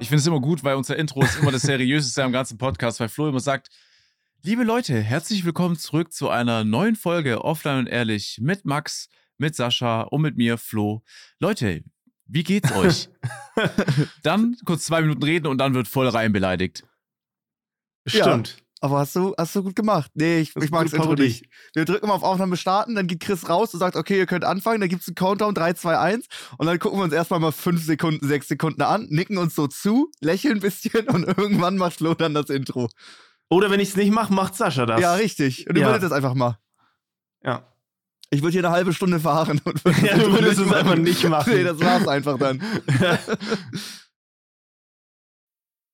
Ich finde es immer gut, weil unser Intro ist immer das seriöseste am ganzen Podcast, weil Flo immer sagt, liebe Leute, herzlich willkommen zurück zu einer neuen Folge Offline und Ehrlich mit Max, mit Sascha und mit mir, Flo. Leute, wie geht's euch? dann kurz zwei Minuten reden und dann wird voll rein beleidigt. Stimmt. Ja. Aber hast du, hast du gut gemacht. Nee, ich, ich mag das Intro nicht. Wir drücken mal auf Aufnahme starten, dann geht Chris raus und sagt, okay, ihr könnt anfangen, dann gibt es einen Countdown, 3, 2, 1 und dann gucken wir uns erstmal mal 5 Sekunden, 6 Sekunden an, nicken uns so zu, lächeln ein bisschen und irgendwann macht Flo dann das Intro. Oder wenn ich es nicht mache, macht Sascha das. Ja, richtig. Und du Ja. würdest das einfach mal. Ja. Ich würde hier eine halbe Stunde fahren und Ja, du würdest es einfach nicht machen. Nee, das war's einfach dann.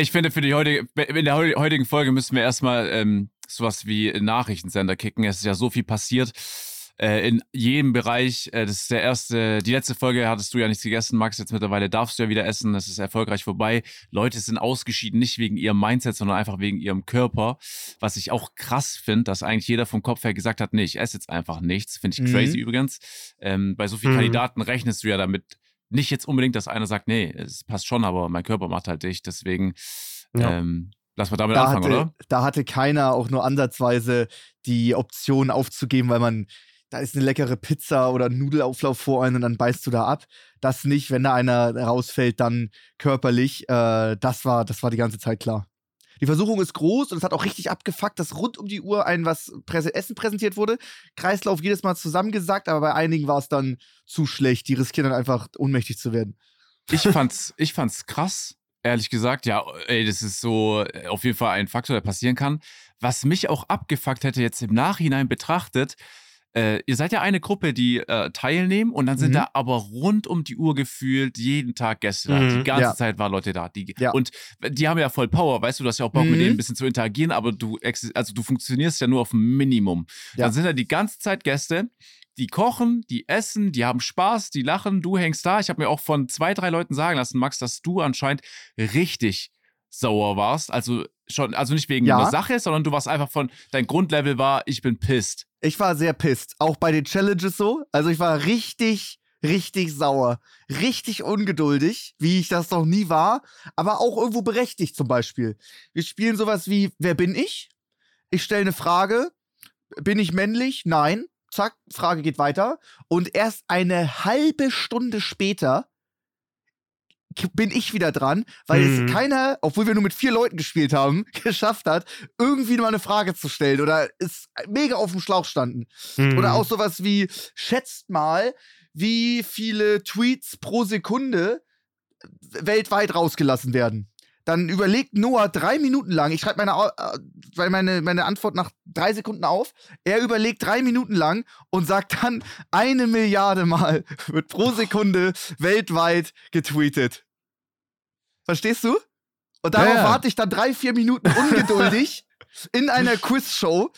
Ich finde, für die heutige, in der heu- heutigen Folge müssen wir erstmal ähm, sowas wie Nachrichtensender kicken. Es ist ja so viel passiert. Äh, in jedem Bereich. Äh, das ist der erste, die letzte Folge hattest du ja nichts gegessen, Max. Jetzt mittlerweile darfst du ja wieder essen. Das ist erfolgreich vorbei. Leute sind ausgeschieden, nicht wegen ihrem Mindset, sondern einfach wegen ihrem Körper. Was ich auch krass finde, dass eigentlich jeder vom Kopf her gesagt hat, nee, ich esse jetzt einfach nichts. Finde ich Mhm. crazy übrigens. Ähm, bei so vielen Mhm. Kandidaten rechnest du ja damit, nicht jetzt unbedingt, dass einer sagt, nee, es passt schon, aber mein Körper macht halt dich. Deswegen Ja. ähm, lass mal damit Da anfangen, hatte, oder? da hatte keiner auch nur ansatzweise die Option aufzugeben, weil man, da ist eine leckere Pizza oder ein Nudelauflauf vor einem und dann beißt du da ab. Das nicht, wenn da einer rausfällt, dann körperlich. Äh, das, war, das war die ganze Zeit klar. Die Versuchung ist groß und es hat auch richtig abgefuckt, dass rund um die Uhr ein was Präse Essen präsentiert wurde. Kreislauf jedes Mal zusammengesackt, aber bei einigen war es dann zu schlecht. Die riskieren dann einfach ohnmächtig zu werden. Ich fand's, ich fand's krass, ehrlich gesagt. Ja, ey, das ist so äh, auf jeden Fall ein Faktor, der passieren kann. Was mich auch abgefuckt hätte, jetzt im Nachhinein betrachtet, äh, ihr seid ja eine Gruppe, die äh, teilnehmen und dann sind Mhm. da aber rund um die Uhr gefühlt jeden Tag Gäste da. Mhm. Die ganze Ja. Zeit waren Leute da. Die, Ja. Und die haben ja voll Power, weißt du, du hast ja auch Bock mit Mhm. denen ein bisschen zu interagieren, aber du, also du funktionierst ja nur auf dem Minimum. Ja. Dann sind da die ganze Zeit Gäste, die kochen, die essen, die haben Spaß, die lachen, du hängst da. Ich habe mir auch von zwei, drei Leuten sagen lassen, Max, dass du anscheinend richtig sauer warst. Also schon, also nicht wegen Ja. der Sache, sondern du warst einfach von, dein Grundlevel war, ich bin pissed. Ich war sehr pisst. Auch bei den Challenges so. Also ich war richtig, richtig sauer. Richtig ungeduldig, wie ich das noch nie war. Aber auch irgendwo berechtigt zum Beispiel. Wir spielen sowas wie, wer bin ich? Ich stelle eine Frage. Bin ich männlich? Nein. Zack, Frage geht weiter. Und erst eine halbe Stunde später bin ich wieder dran, weil Mhm. es keiner, obwohl wir nur mit vier Leuten gespielt haben, geschafft hat, irgendwie mal eine Frage zu stellen oder ist mega auf dem Schlauch standen. Mhm. Oder auch sowas wie, schätzt mal, wie viele Tweets pro Sekunde weltweit rausgelassen werden. Dann überlegt Noah drei Minuten lang, ich schreibe meine, äh, meine, meine Antwort nach drei Sekunden auf, er überlegt drei Minuten lang und sagt dann, eine Milliarde Mal wird pro Sekunde weltweit getweetet. Verstehst du? Und darauf Ja, warte ich dann drei, vier Minuten ungeduldig in einer Quizshow.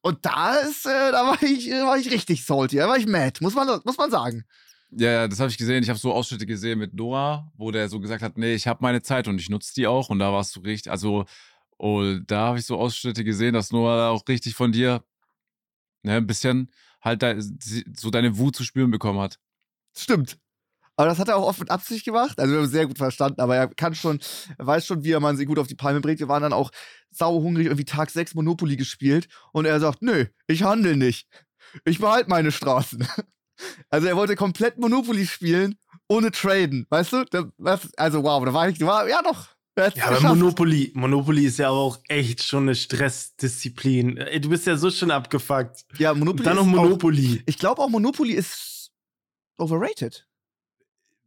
Und da ist, äh, da war ich, äh, war ich richtig salty, da war ich mad, muss man, muss man sagen. Ja, das habe ich gesehen. Ich habe so Ausschnitte gesehen mit Noah, wo der so gesagt hat, nee, ich habe meine Zeit und ich nutze die auch. Und da warst du richtig, also oh, da habe ich so Ausschnitte gesehen, dass Noah auch richtig von dir ne, ein bisschen halt de so deine Wut zu spüren bekommen hat. Stimmt. Aber das hat er auch oft mit Absicht gemacht. Also wir haben es sehr gut verstanden, aber er kann schon, er weiß schon, wie er man sie gut auf die Palme bringt. Wir waren dann auch sauhungrig, irgendwie Tag 6 Monopoly gespielt und er sagt, nö, ich handel nicht. Ich behalte meine Straßen. Also er wollte komplett Monopoly spielen, ohne traden. Weißt du? Das, also wow, da war ich, war, ja doch. Ja, aber. Monopoly, Monopoly ist ja auch echt schon eine Stressdisziplin. Ey, du bist ja so schon abgefuckt. ja, Und Monopoly dann noch ist auch, Monopoly. Ich glaube auch Monopoly ist overrated.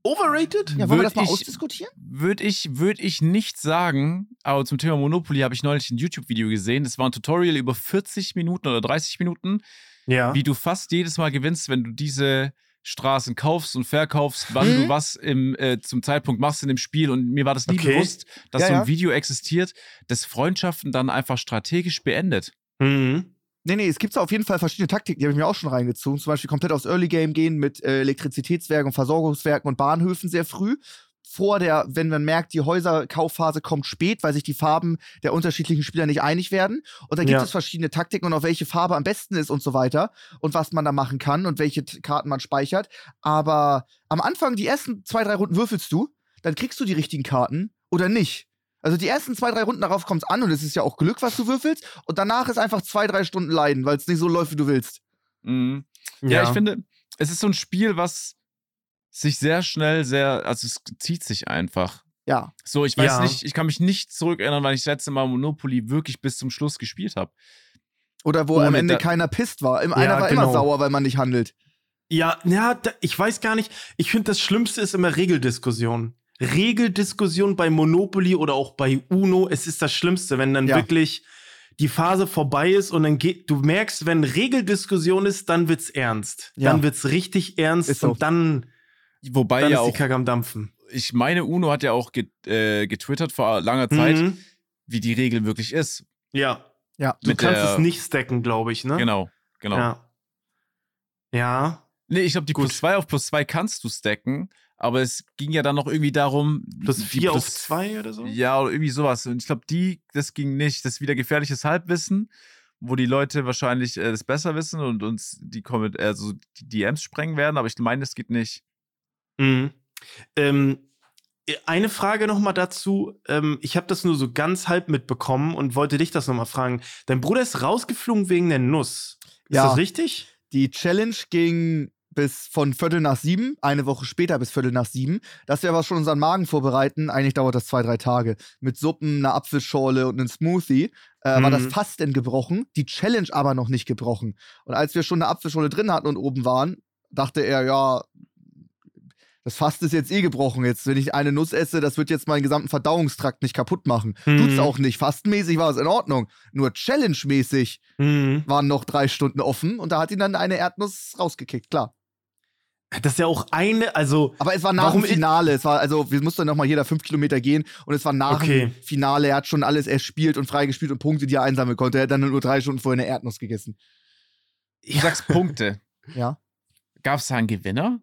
Overrated? Ja, wollen wir Würd das mal ich- ausdiskutieren? Würde ich, würd ich nicht sagen, aber zum Thema Monopoly habe ich neulich ein YouTube-Video gesehen. Das war ein Tutorial über 40 Minuten oder 30 Minuten, Ja. wie du fast jedes Mal gewinnst, wenn du diese Straßen kaufst und verkaufst, wann Mhm. du was im, äh, zum Zeitpunkt machst in dem Spiel. Und mir war das nie Okay. bewusst, dass Ja, so ein ja. Video existiert, das Freundschaften dann einfach strategisch beendet. Mhm. Nee, nee, es gibt auf jeden Fall verschiedene Taktiken, die habe ich mir auch schon reingezogen. Zum Beispiel komplett aufs Early Game gehen mit äh, Elektrizitätswerken und Versorgungswerken und Bahnhöfen sehr früh. Vor der, wenn man merkt, die Häuserkaufphase kommt spät, weil sich die Farben der unterschiedlichen Spieler nicht einig werden. Und da gibt Ja. es verschiedene Taktiken und auch welche Farbe am besten ist und so weiter. Und was man da machen kann und welche Karten man speichert. Aber am Anfang, die ersten zwei, drei Runden würfelst du, dann kriegst du die richtigen Karten oder nicht. Also die ersten zwei, drei Runden darauf kommt es an und es ist ja auch Glück, was du würfelst. Und danach ist einfach zwei, drei Stunden Leiden, weil es nicht so läuft, wie du willst. Mhm. Ja. ich finde, es ist so ein Spiel, was sich sehr schnell, sehr, also es zieht sich einfach. Ja. So, ich weiß Ja. nicht, ich kann mich nicht zurückerinnern, weil ich das letzte Mal Monopoly wirklich bis zum Schluss gespielt habe. Oder wo Ohne am Ende keiner pisst war. Im- Einer war genau. immer sauer, weil man nicht handelt. Ja, ja, ich weiß gar nicht. Ich finde, das Schlimmste ist immer Regeldiskussion. Regeldiskussion bei Monopoly oder auch bei Uno, es ist das Schlimmste, wenn dann Ja. wirklich die Phase vorbei ist und dann geht, du merkst, wenn Regeldiskussion ist, dann wird's ernst. Ja. Dann wird's richtig ernst Ist und dann, Wobei dann ja ist die Kacke am Dampfen. ich meine, Uno hat ja auch get, äh, getwittert vor langer Zeit, Mhm. wie die Regel wirklich ist. Ja, Ja. du Mit kannst der- es nicht stacken, glaube ich, ne? Genau, genau. Ja. Ja, Nee, ich glaube, die Gut. plus 2 auf plus 2 kannst du stacken, aber es ging ja dann noch irgendwie darum. plus die 4 auf plus- 2 oder so? Ja, oder irgendwie sowas. Und ich glaube, die, das ging nicht. Das ist wieder gefährliches Halbwissen, wo die Leute wahrscheinlich äh, das besser wissen und uns die, also die DMs sprengen werden, aber ich meine, das geht nicht. Mhm. Ähm, äh, eine Frage noch mal dazu. Ähm, ich habe das nur so ganz halb mitbekommen und wollte dich das noch mal fragen. Dein Bruder ist rausgeflogen wegen der Nuss. Ist Ja. das richtig? Die Challenge ging bis von Viertel nach sieben, eine Woche später bis Viertel nach sieben. Dass wir aber schon unseren Magen vorbereiten, eigentlich dauert das zwei, drei Tage. Mit Suppen, einer Apfelschorle und einem Smoothie äh, war das Mhm. Fasten gebrochen, die Challenge aber noch nicht gebrochen. Und als wir schon eine Apfelschorle drin hatten und oben waren, dachte er, ja, das Fasten ist jetzt eh gebrochen. Jetzt, wenn ich eine Nuss esse, das wird jetzt meinen gesamten Verdauungstrakt nicht kaputt machen. Tut's Mhm. auch nicht. Fastenmäßig war es in Ordnung. Nur Challenge-mäßig Mhm. waren noch drei Stunden offen und da hat ihn dann eine Erdnuss rausgekickt, klar. Das ist ja auch eine, also Aber es war nach dem Finale. Es war, also, wir mussten noch mal jeder fünf Kilometer gehen und es war nach Okay. dem Finale. Er hat schon alles erspielt und freigespielt und Punkte, die er einsammeln konnte. Er hat dann nur drei Stunden vorher eine Erdnuss gegessen. Du sagst Punkte. Ja. Gab es da einen Gewinner?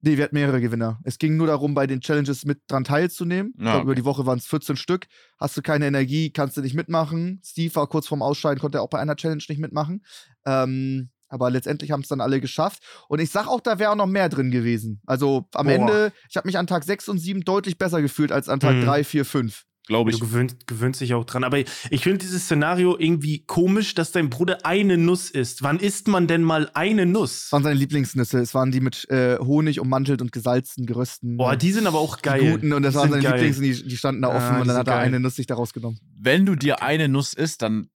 Nee, wir hatten mehrere Gewinner. Es ging nur darum, bei den Challenges mit dran teilzunehmen. ich Ja, glaube, über okay. die Woche waren es 14 Stück. Hast du keine Energie, kannst du nicht mitmachen. Steve war kurz vorm Ausscheiden, konnte auch bei einer Challenge nicht mitmachen. Ähm, aber letztendlich haben es dann alle geschafft. Und ich sag auch, da wäre auch noch mehr drin gewesen. Also am Boah. Ende, ich habe mich an Tag 6 und 7 deutlich besser gefühlt als an Tag Mhm. 3, 4, 5. Glaube du ich. gewöhnst, gewöhnst dich auch dran. Aber ich finde dieses Szenario irgendwie komisch, dass dein Bruder eine Nuss isst. Wann isst man denn mal eine Nuss? Es waren seine Lieblingsnüsse. Es waren die mit äh, Honig ummantelt und gesalzen, gerösten. Boah, die sind aber auch die geil. guten und das Die waren seine geil. Lieblings und die, die standen da Ja, offen die und dann hat er geil. eine Nuss sich da rausgenommen. Wenn du dir eine Nuss isst, dann,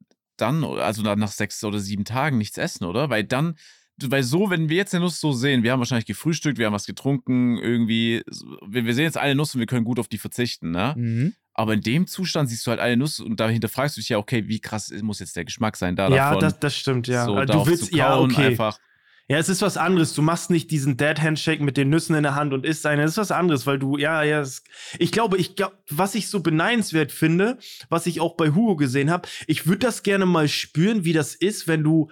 dann, also nach sechs oder sieben Tagen nichts essen, oder? Weil dann, weil so, wenn wir jetzt eine Nuss so sehen, wir haben wahrscheinlich gefrühstückt, wir haben was getrunken, irgendwie, wir, wir sehen jetzt eine Nuss und wir können gut auf die verzichten, ne? Mhm. Aber in dem Zustand siehst du halt eine Nuss und dahinter fragst du dich ja, okay, wie krass muss jetzt der Geschmack sein da Ja, davon? das, das stimmt, ja. so Äh, du willst, ja, okay. einfach. Ja, es ist was anderes. Du machst nicht diesen Dead Handshake mit den Nüssen in der Hand und isst eine. Das ist was anderes, weil du, ja, ja. Es, ich glaube, ich glaube, was ich so beneidenswert finde, was ich auch bei Hugo gesehen habe, ich würde das gerne mal spüren, wie das ist, wenn du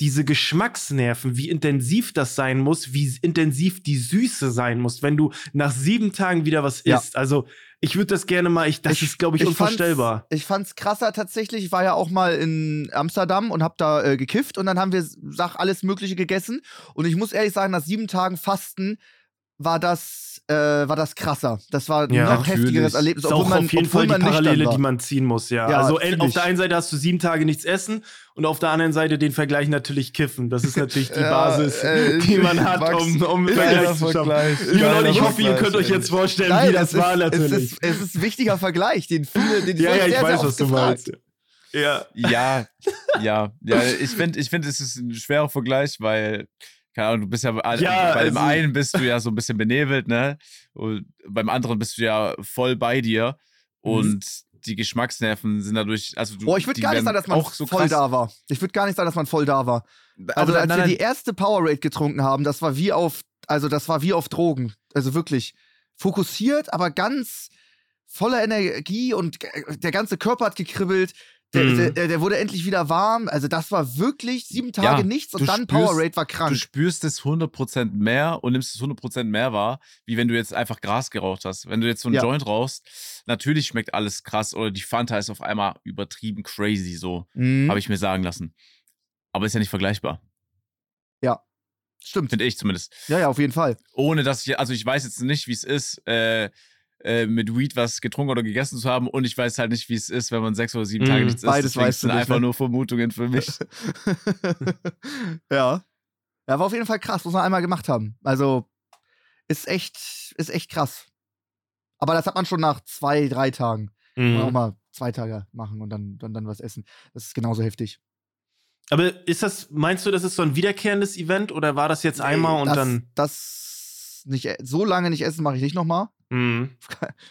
diese Geschmacksnerven, wie intensiv das sein muss, wie intensiv die Süße sein muss, wenn du nach sieben Tagen wieder was Ja. isst. Also, ich würde das gerne mal, ich, das ist, glaube ich, fand's- unvorstellbar. Ich fand's krasser tatsächlich. Ich war ja auch mal in Amsterdam und hab da äh, gekifft und dann haben wir Sach alles Mögliche gegessen. Und ich muss ehrlich sagen, nach sieben Tagen Fasten war das, äh, war das krasser. Das war ein Ja, noch natürlich. heftigeres Erlebnis, ist obwohl auch man, auf jeden obwohl Fall die Parallele, die man ziehen muss, ja. Ja, also auf der einen Seite hast du sieben Tage nichts essen und auf der anderen Seite den Vergleich natürlich kiffen. Das ist natürlich die Ja, Basis, äh, die man hat, Max, um, um ist Vergleich zu schaffen. Vergleich. Liebe Leute, ich hoffe, ihr könnt euch ey. jetzt vorstellen, Nein, wie das es war ist, natürlich. Es ist, es ist ein wichtiger Vergleich, den viele, den ja, ja, ich sehr, sehr weiß, oft was du gefragt. meinst. Ja. Ja, ja, ja. Ich finde, ich find, es ist ein schwerer Vergleich, weil, keine Ahnung, du bist ja, bei Ja, bei dem also- einen bist du ja so ein bisschen benebelt, ne? Und beim anderen bist du ja voll bei dir. Mhm. Und die Geschmacksnerven sind dadurch, also du, Boah, ich würde gar nicht sagen, dass man auch so voll krass. da war. Ich würde gar nicht sagen, dass man voll da war. Aber Also als nein, wir nein, die erste Powerade getrunken haben, das war wie auf, also das war wie auf Drogen. Also wirklich fokussiert, aber ganz voller Energie und g- der ganze Körper hat gekribbelt. Der, Mhm. der, der wurde endlich wieder warm. Also das war wirklich sieben Tage Ja, nichts und du dann spürst- Powerade war du krank. spürst es 100% mehr und nimmst es 100% mehr wahr, wie wenn du jetzt einfach Gras geraucht hast. Wenn du jetzt so einen Ja. Joint rauchst, natürlich schmeckt alles krass oder die Fanta ist auf einmal übertrieben crazy, so Mhm. habe ich mir sagen lassen. Aber ist ja nicht vergleichbar, Stimmt. finde ich zumindest. Ja, ja, auf jeden Fall. Ohne dass ich, also ich weiß jetzt nicht, wie es ist, äh, äh, mit Weed was getrunken oder gegessen zu haben und ich weiß halt nicht, wie es ist, wenn man sechs oder sieben Mhm, Tage nichts isst. beides Deswegen weißt du sind nicht, einfach ne? nur Vermutungen für mich. ja. Ja, war auf jeden Fall krass, muss man einmal gemacht haben. Also, ist echt, ist echt krass. Aber das hat man schon nach zwei, drei Tagen. Man auch Mhm. mal zwei Tage machen und dann, dann, dann was essen. Das ist genauso heftig. Aber ist das, meinst du, das ist so ein wiederkehrendes Event oder war das jetzt einmal und das, dann. Das nicht, so lange nicht essen mache ich nicht nochmal. Mhm.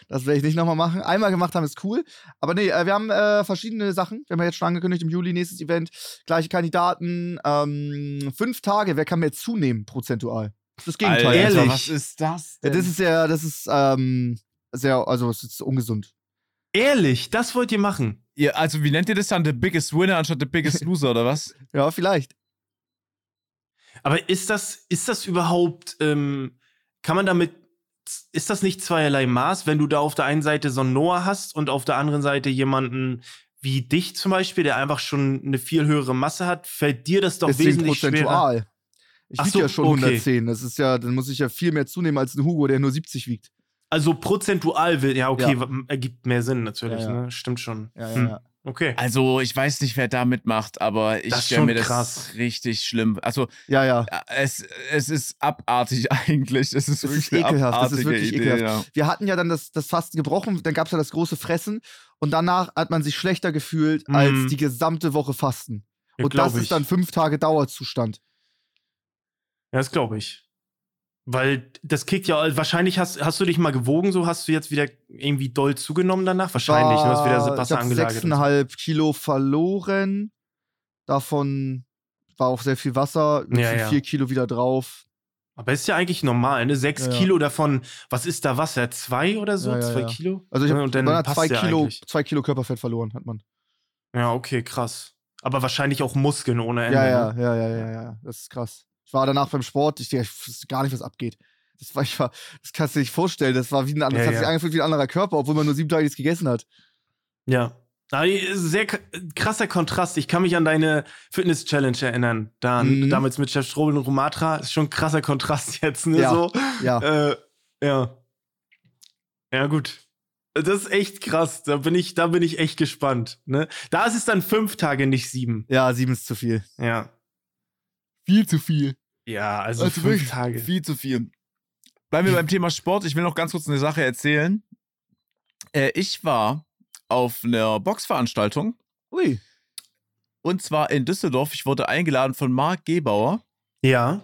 Das werde ich nicht nochmal machen. Einmal gemacht haben ist cool. Aber nee, äh, wir haben äh, verschiedene Sachen. Wir haben ja jetzt schon angekündigt, im Juli nächstes Event. Gleiche Kandidaten. Ähm, fünf Tage, wer kann mehr zunehmen, prozentual? Das Gegenteil. Alter, ehrlich? was ist das? Ja, Denn? das ist ja, das ist ähm, sehr, also es ist ungesund. Ehrlich, das wollt ihr machen? Ihr, also, wie nennt ihr das dann? The biggest winner anstatt the biggest loser, oder was? Ja, vielleicht. Aber ist das, ist das überhaupt, ähm, kann man damit, ist das nicht zweierlei Maß, wenn du da auf der einen Seite so einen Noah hast und auf der anderen Seite jemanden wie dich zum Beispiel, der einfach schon eine viel höhere Masse hat, fällt dir das doch Deswegen wesentlich schwerer. prozentual. Ich Ach wiege so, ja schon okay. 110. Das ist ja, dann muss ich ja viel mehr zunehmen als ein Hugo, der nur 70 wiegt. Also prozentual will, ja, okay, Ja. ergibt mehr Sinn natürlich, Ja, ja. ne? Stimmt schon. Ja, ja, Hm. ja. Okay. Also, ich weiß nicht, wer da mitmacht, aber ich Das ist stelle mir das krass. richtig schlimm. Also, Ja, ja. äh, es, es ist abartig eigentlich. Es ist Es wirklich ist ekelhaft, das ist wirklich Idee, ekelhaft. Ja. Wir hatten ja dann das, das Fasten gebrochen, dann gab es ja das große Fressen und danach hat man sich schlechter gefühlt Mhm. als die gesamte Woche Fasten. Ja, Und das ich. ist dann fünf Tage Dauerzustand. Ja, das glaube ich. Weil das kickt ja, wahrscheinlich hast, hast du dich mal gewogen, so hast du jetzt wieder irgendwie doll zugenommen danach? Wahrscheinlich, du hast wieder Wasser ich angelagert. und so. 6,5 Kilo verloren. Davon war auch sehr viel Wasser. Ja, Ja, ja. Vier Kilo wieder drauf. Aber ist ja eigentlich normal, ne? Sechs Ja, ja. Kilo davon, was ist da Wasser? Zwei oder so? Ja, ja, Zwei ja. Kilo? Also ich habe dann passt zwei, ja Kilo, eigentlich. zwei Kilo Körperfett verloren, hat man. Ja, okay, krass. Aber wahrscheinlich auch Muskeln ohne Ende. Ja, ja, Ne? ja, ja, ja, ja. Das ist krass. Ich war danach beim Sport, ich, ich wusste gar nicht, was abgeht. Das war, ich war, das kannst du dir nicht vorstellen. Das war wie ein anderes, Ja, das hat sich ja. angefühlt wie ein anderer Körper, obwohl man nur sieben Tage nichts gegessen hat. Ja. Sehr krasser Kontrast. Ich kann mich an deine Fitness-Challenge erinnern. Dann, Mhm. Damals mit Chef Strobel und Romatra. Ist schon ein krasser Kontrast jetzt, ne? Ja. So. Ja. Äh, ja. Ja, gut. Das ist echt krass. Da bin ich, da bin ich echt gespannt. Ne? Da ist es dann fünf Tage, nicht sieben. Ja, sieben ist zu viel. Ja. Viel zu viel. Ja, also, Also fünf Tage. Viel zu viel. Bleiben wir beim Thema Sport. Ich will noch ganz kurz eine Sache erzählen. Äh, ich war auf einer Boxveranstaltung Ui. und zwar in Düsseldorf. Ich wurde eingeladen von Marc Gebauer. Ja.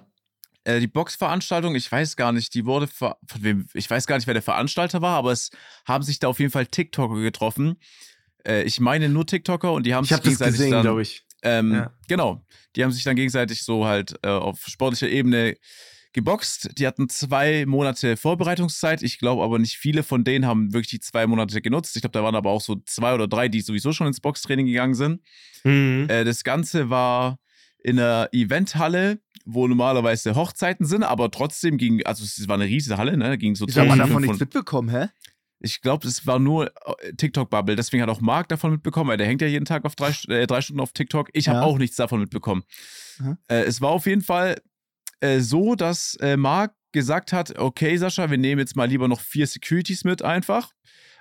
Äh, die Boxveranstaltung, ich weiß gar nicht, die wurde von wem, ich weiß gar nicht, wer der Veranstalter war, aber es haben sich da auf jeden Fall TikToker getroffen. Äh, ich meine nur TikToker und die haben Ich sich habe das gegenseitig gesehen, dann, glaube ich. Ähm, Ja. Genau. Die haben sich dann gegenseitig so halt äh, auf sportlicher Ebene geboxt. Die hatten zwei Monate Vorbereitungszeit. Ich glaube aber nicht viele von denen haben wirklich die zwei Monate genutzt. Ich glaube, da waren aber auch so zwei oder drei, die sowieso schon ins Boxtraining gegangen sind. Mhm. Äh, das Ganze war in einer Eventhalle, wo normalerweise Hochzeiten sind, aber trotzdem ging, also es war eine riesige Halle, ne? Da ging so man 2500 davon nichts mitbekommen, hä? Ich glaube, es war nur äh, TikTok-Bubble. Deswegen hat auch Marc davon mitbekommen, weil der hängt ja jeden Tag auf drei, äh, drei Stunden auf TikTok. Ich habe Ja. auch nichts davon mitbekommen. Äh, es war auf jeden Fall äh, so, dass äh, Marc gesagt hat: Okay, Sascha, wir nehmen jetzt mal lieber noch vier Securities mit einfach.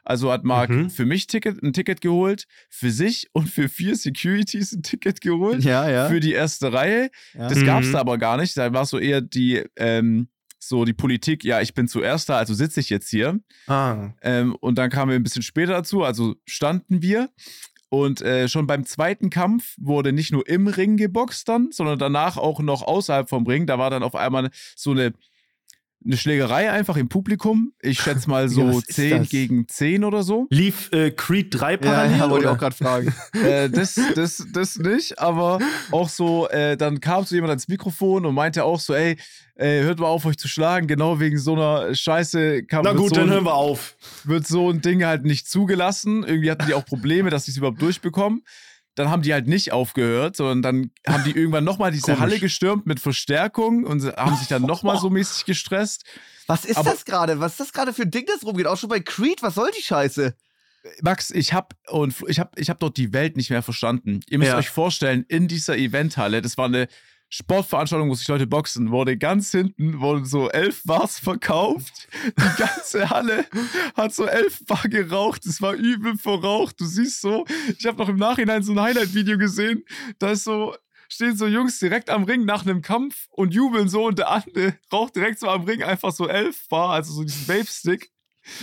Also hat Marc Mhm. für mich Ticket, ein Ticket geholt, für sich und für vier Securities ein Ticket geholt. Ja, ja. Für die erste Reihe. ja. Das gab es Mhm. da aber gar nicht. Da war so eher die, ähm, so die Politik, ja, ich bin zuerst da, also sitze ich jetzt hier. Ah. Ähm, und dann kamen wir ein bisschen später dazu, also standen wir. Und äh, schon beim zweiten Kampf wurde nicht nur im Ring geboxt dann, sondern danach auch noch außerhalb vom Ring. Da war dann auf einmal so eine eine Schlägerei einfach im Publikum. Ich schätze mal Ja, so ist 10 das? gegen 10 oder so. Lief äh, Creed 3 Ja, parallel? ja wollte ich auch gerade fragen. äh, das, das, das nicht, aber auch so, äh, dann kam so jemand ans Mikrofon und meinte auch so, ey, äh, hört mal auf, euch zu schlagen, genau wegen so einer Scheiße kann Na gut, so dann ein- hören wir auf. wird so ein Ding halt nicht zugelassen. Irgendwie hatten die auch Probleme, dass sie es überhaupt durchbekommen. Dann haben die halt nicht aufgehört, sondern dann haben die irgendwann nochmal diese Komisch. Halle gestürmt mit Verstärkung und haben sich dann nochmal so mäßig gestresst. Was ist Aber- das gerade? Was ist das gerade für ein Ding, das rumgeht? Auch schon bei Creed, was soll die Scheiße? Max, ich habe und ich habe ich hab dort die Welt nicht mehr verstanden. Ihr müsst Ja. euch vorstellen, in dieser Eventhalle, das war eine Sportveranstaltung, wo sich Leute boxen, wurde ganz hinten wurden so elf Bars verkauft. Die ganze Halle hat so elf Bar geraucht. Es war übel verraucht. Du siehst so, ich habe noch im Nachhinein so ein Highlight-Video gesehen. Da ist so stehen so Jungs direkt am Ring nach einem Kampf und jubeln so und der andere raucht direkt so am Ring einfach so elf Bar, also so diesen Vape-Stick.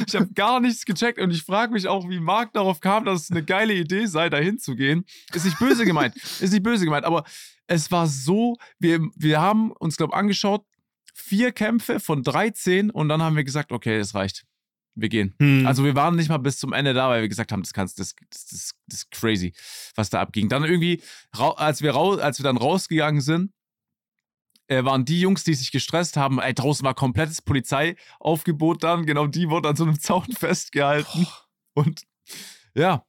Ich habe gar nichts gecheckt und ich frage mich auch, wie Marc darauf kam, dass es eine geile Idee sei, da hinzugehen. Ist nicht böse gemeint, ist nicht böse gemeint, aber es war so, wir, wir haben uns, glaube ich, angeschaut, vier Kämpfe von 13 und dann haben wir gesagt, okay, es reicht. Wir gehen. Hm. Also wir waren nicht mal bis zum Ende da, weil wir gesagt haben, das kannst, das, das, das, das ist crazy, was da abging. Dann irgendwie, als wir, rau, als wir dann rausgegangen sind, äh, waren die Jungs, die sich gestresst haben, ey, draußen war komplettes Polizeiaufgebot dann, genau die wurden an so einem Zaun festgehalten. Und ja,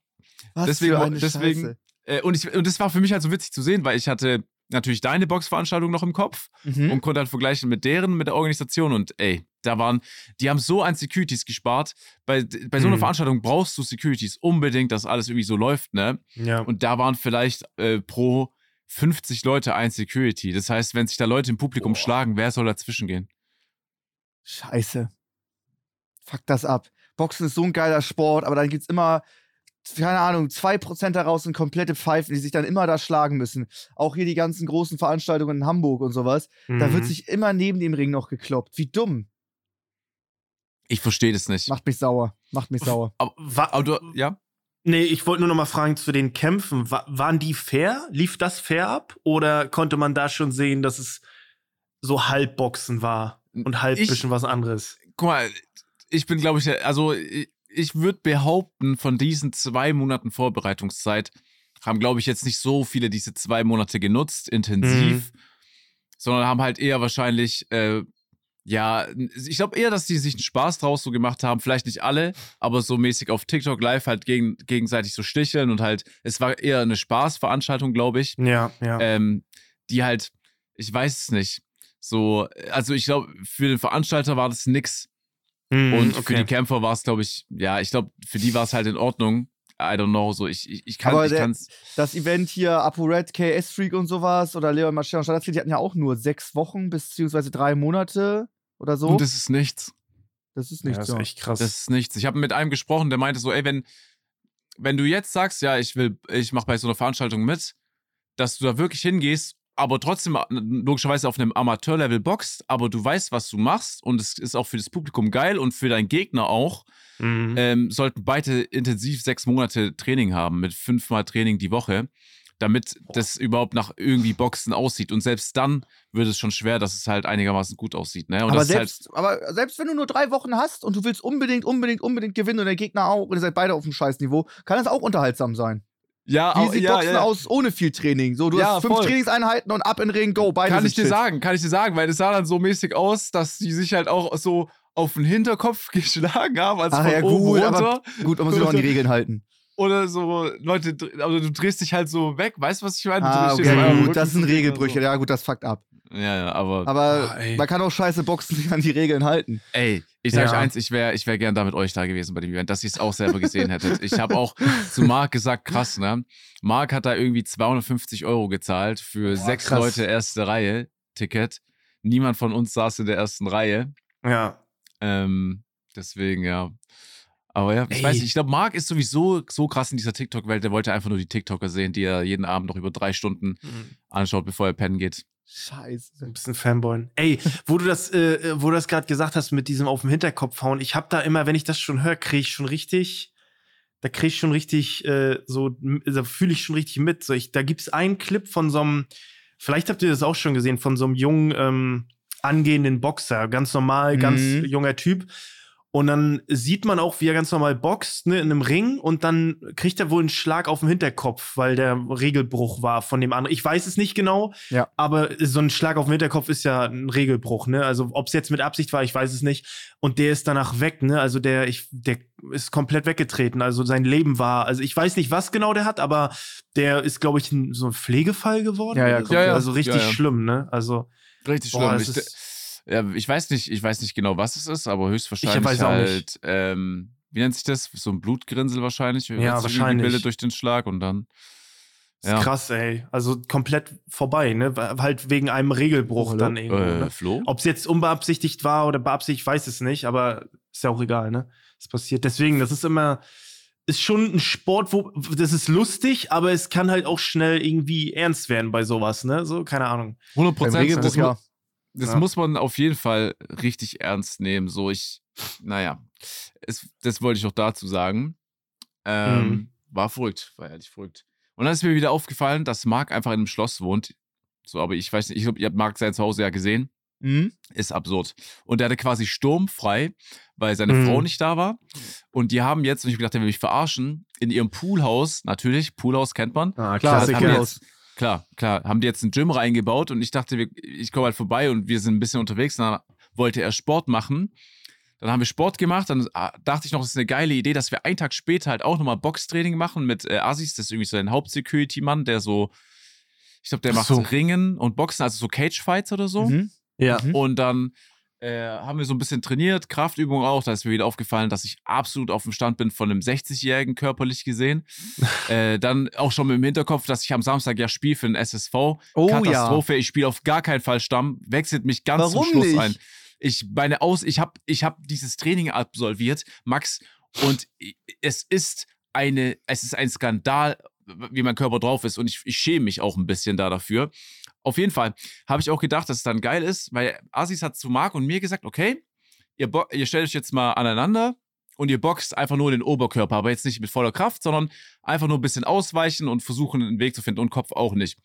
Was Deswegen- deswegen- Scheiße. Äh, und, ich, und das war für mich halt so witzig zu sehen, weil ich hatte natürlich deine Boxveranstaltung noch im Kopf Mhm. und konnte halt vergleichen mit deren, mit der Organisation. Und ey, da waren, die haben so an Securities gespart. Bei, bei so einer Mhm. Veranstaltung brauchst du Securities unbedingt, dass alles irgendwie so läuft, ne? ja. Und da waren vielleicht äh, pro 50 Leute ein Security. Das heißt, wenn sich da Leute im Publikum Boah. schlagen, wer soll dazwischen gehen? Scheiße. Fuck das ab. Boxen ist so ein geiler Sport, aber dann gibt's immer, keine Ahnung, 2% daraus sind komplette Pfeifen, die sich dann immer da schlagen müssen. Auch hier die ganzen großen Veranstaltungen in Hamburg und sowas. Da wird Mhm. sich immer neben dem Ring noch gekloppt. Wie dumm. Ich verstehe das nicht. Macht mich sauer. Macht mich sauer. Aber, aber du, ja? Nee, ich wollte nur noch mal fragen zu den Kämpfen. Wa waren die fair? Lief das fair ab? Oder konnte man da schon sehen, dass es so halb Boxen war und halb Ich- bisschen was anderes? guck mal, ich bin, glaube ich, also ich, ich würde behaupten, von diesen zwei Monaten Vorbereitungszeit haben, glaube ich, jetzt nicht so viele diese zwei Monate genutzt, intensiv, sondern haben halt eher wahrscheinlich, äh, ja, ich glaube eher, dass die sich einen Spaß draus so gemacht haben, vielleicht nicht alle, aber so mäßig auf TikTok live halt gegen, gegenseitig so sticheln und halt, es war eher eine Spaßveranstaltung, glaube ich Ja, ja. ähm, die halt, ich weiß es nicht, so, also ich glaube, für den Veranstalter war das nix. Mhm, Und für okay. die Kämpfer war es, glaube ich, ja, ich glaube, für die war es halt in Ordnung. I don't know, so ich, ich, ich kann Aber ich der- kann's. Das Event hier, ApoRed, KS Freak und sowas oder Leon Machado und Standardfield, die hatten ja auch nur sechs Wochen beziehungsweise drei Monate oder so. Und das ist nichts. das ist ja, nicht das ist echt krass. Das ist nichts. Ich habe mit einem gesprochen, der meinte so, ey, wenn, wenn du jetzt sagst, ja, ich will, ich mache bei so einer Veranstaltung mit, dass du da wirklich hingehst, aber trotzdem äh, logischerweise auf einem Amateurlevel boxt, aber du weißt, was du machst und es ist auch für das Publikum geil und für deinen Gegner auch, Mhm. ähm, sollten beide intensiv sechs Monate Training haben, mit fünfmal Training die Woche, damit das überhaupt nach irgendwie Boxen aussieht. Und selbst dann wird es schon schwer, dass es halt einigermaßen gut aussieht. Ne? Und aber halt, selbst, aber selbst wenn du nur drei Wochen hast und du willst unbedingt, unbedingt, unbedingt gewinnen und der Gegner auch und ihr seid beide auf dem Scheißniveau, kann das auch unterhaltsam sein. Ja, Wie sieht ja, Boxen ja. aus ohne viel Training? So, du Ja, hast fünf voll. Trainingseinheiten und ab in den Ring, go, beide Kann ich dir shit. sagen, kann ich dir sagen, weil es sah dann so mäßig aus, dass die sich halt auch so auf den Hinterkopf geschlagen haben, also Ach von ja, gut, runter. aber gut, man muss sich auch an die Regeln halten. Oder so, Leute, also du drehst dich halt so weg, weißt du, was ich meine? Du Ah, okay, Rücken gut, das sind so. Regelbrüche. Ja, gut, das fuckt ab. Ja, ja, aber, Aber ey. man kann auch scheiße boxen, sich an die Regeln halten. ey, ich sag euch Ja. eins, ich wäre ich wär gern da mit euch da gewesen bei dem Event, dass ihr es auch selber gesehen hättet. Ich habe auch zu Marc gesagt, krass, ne? Marc hat da irgendwie 250 Euro gezahlt für sechs krass. Leute erste Reihe Ticket. Niemand von uns saß in der ersten Reihe. ja. Ähm, deswegen, ja. Aber ja, ich Ey. weiß nicht, ich glaube, Marc ist sowieso so krass in dieser TikTok-Welt, der wollte einfach nur die TikToker sehen, die er jeden Abend noch über drei Stunden Mhm. anschaut, bevor er pennen geht. Scheiße. Ein bisschen Fanboy. Ey, wo du das, äh, äh, wo du das gerade gesagt hast mit diesem auf dem Hinterkopf hauen, ich habe da immer, wenn ich das schon höre, kriege ich schon richtig, da kriege ich schon richtig, äh, so, da fühle ich schon richtig mit. So, ich, da gibt's einen Clip von so einem, vielleicht habt ihr das auch schon gesehen, von so einem jungen ähm, angehenden Boxer, ganz normal, ganz Mhm. junger Typ. Und dann sieht man auch, wie er ganz normal boxt, ne, in einem Ring. Und dann kriegt er wohl einen Schlag auf den Hinterkopf, weil der Regelbruch war von dem anderen. Ich weiß es nicht genau, Ja. aber so ein Schlag auf den Hinterkopf ist ja ein Regelbruch, ne? Also, ob es jetzt mit Absicht war, ich weiß es nicht. Und der ist danach weg, ne? Also, der, ich, der ist komplett weggetreten. Also, sein Leben war, also, ich weiß nicht, was genau der hat, aber der ist, glaube ich, ein, so ein Pflegefall geworden. Ja, ja, ja, ja. Also, richtig schlimm, ne? Also, Richtig Boah, schlimm. Ich, ist- ja, ich weiß nicht, ich weiß nicht genau, was es ist, aber höchstwahrscheinlich weiß auch halt, nicht. ähm, wie nennt sich das? So ein Blutgrinsel wahrscheinlich. Ja, wahrscheinlich. gebildet durch den Schlag und dann. ist Ja. krass, ey. Also, komplett vorbei, ne? Halt wegen einem Regelbruch Hallo? dann irgendwo, Äh, ne? Flo? Ob es jetzt unbeabsichtigt war oder beabsichtigt, ich weiß es nicht, aber ist ja auch egal, ne? Es passiert. Deswegen, das ist immer, ist schon ein Sport, wo, das ist lustig, aber es kann halt auch schnell irgendwie ernst werden bei sowas, ne? So, keine Ahnung. 100 Beim Prozent. Ja. Das Ja. muss man auf jeden Fall richtig ernst nehmen. So, ich, naja, es, das wollte ich auch dazu sagen. Ähm, Mhm. War verrückt, war ehrlich verrückt. Und dann ist mir wieder aufgefallen, dass Marc einfach in einem Schloss wohnt. So, aber ich weiß nicht, ich glaube, ihr habt Marc sein Zuhause ja gesehen. Mhm. Ist absurd. Und der hatte quasi sturmfrei, weil seine Mhm. Frau nicht da war. Und die haben jetzt, und ich hab gedacht, der will mich verarschen, in ihrem Poolhaus, natürlich, Poolhaus kennt man. Ah, Klar, haben jetzt, klar, klar, haben die jetzt ein Gym reingebaut und ich dachte, wir, ich komme halt vorbei und wir sind ein bisschen unterwegs. Dann wollte er Sport machen. Dann haben wir Sport gemacht. Dann ah, dachte ich noch, das ist eine geile Idee, dass wir einen Tag später halt auch nochmal Boxtraining machen mit äh, Asis. Das ist irgendwie so ein Hauptsecurity-Mann, der so, ich glaube, der Ach macht so. Ringen und Boxen, also so Cage-Fights oder so. Mhm. Ja. Und dann äh, haben wir so ein bisschen trainiert, Kraftübungen auch. Da ist mir wieder aufgefallen, dass ich absolut auf dem Stand bin von einem 60-Jährigen körperlich gesehen. äh, dann auch schon mit dem Hinterkopf, dass ich am Samstag ja spiele für den SSV. Oh Katastrophe. Ich spiele auf gar keinen Fall Stamm. Wechselt mich ganz Warum zum Schluss nicht? ein. Ich meine aus, ich habe ich hab dieses Training absolviert, Max, und es ist eine, es ist ein Skandal, wie mein Körper drauf ist. Und ich, ich schäme mich auch ein bisschen da dafür. Auf jeden Fall habe ich auch gedacht, dass es dann geil ist, weil Asis hat zu Marc und mir gesagt, okay, ihr, ihr stellt euch jetzt mal aneinander und ihr boxt einfach nur den Oberkörper, aber jetzt nicht mit voller Kraft, sondern einfach nur ein bisschen ausweichen und versuchen, einen Weg zu finden und Kopf auch nicht.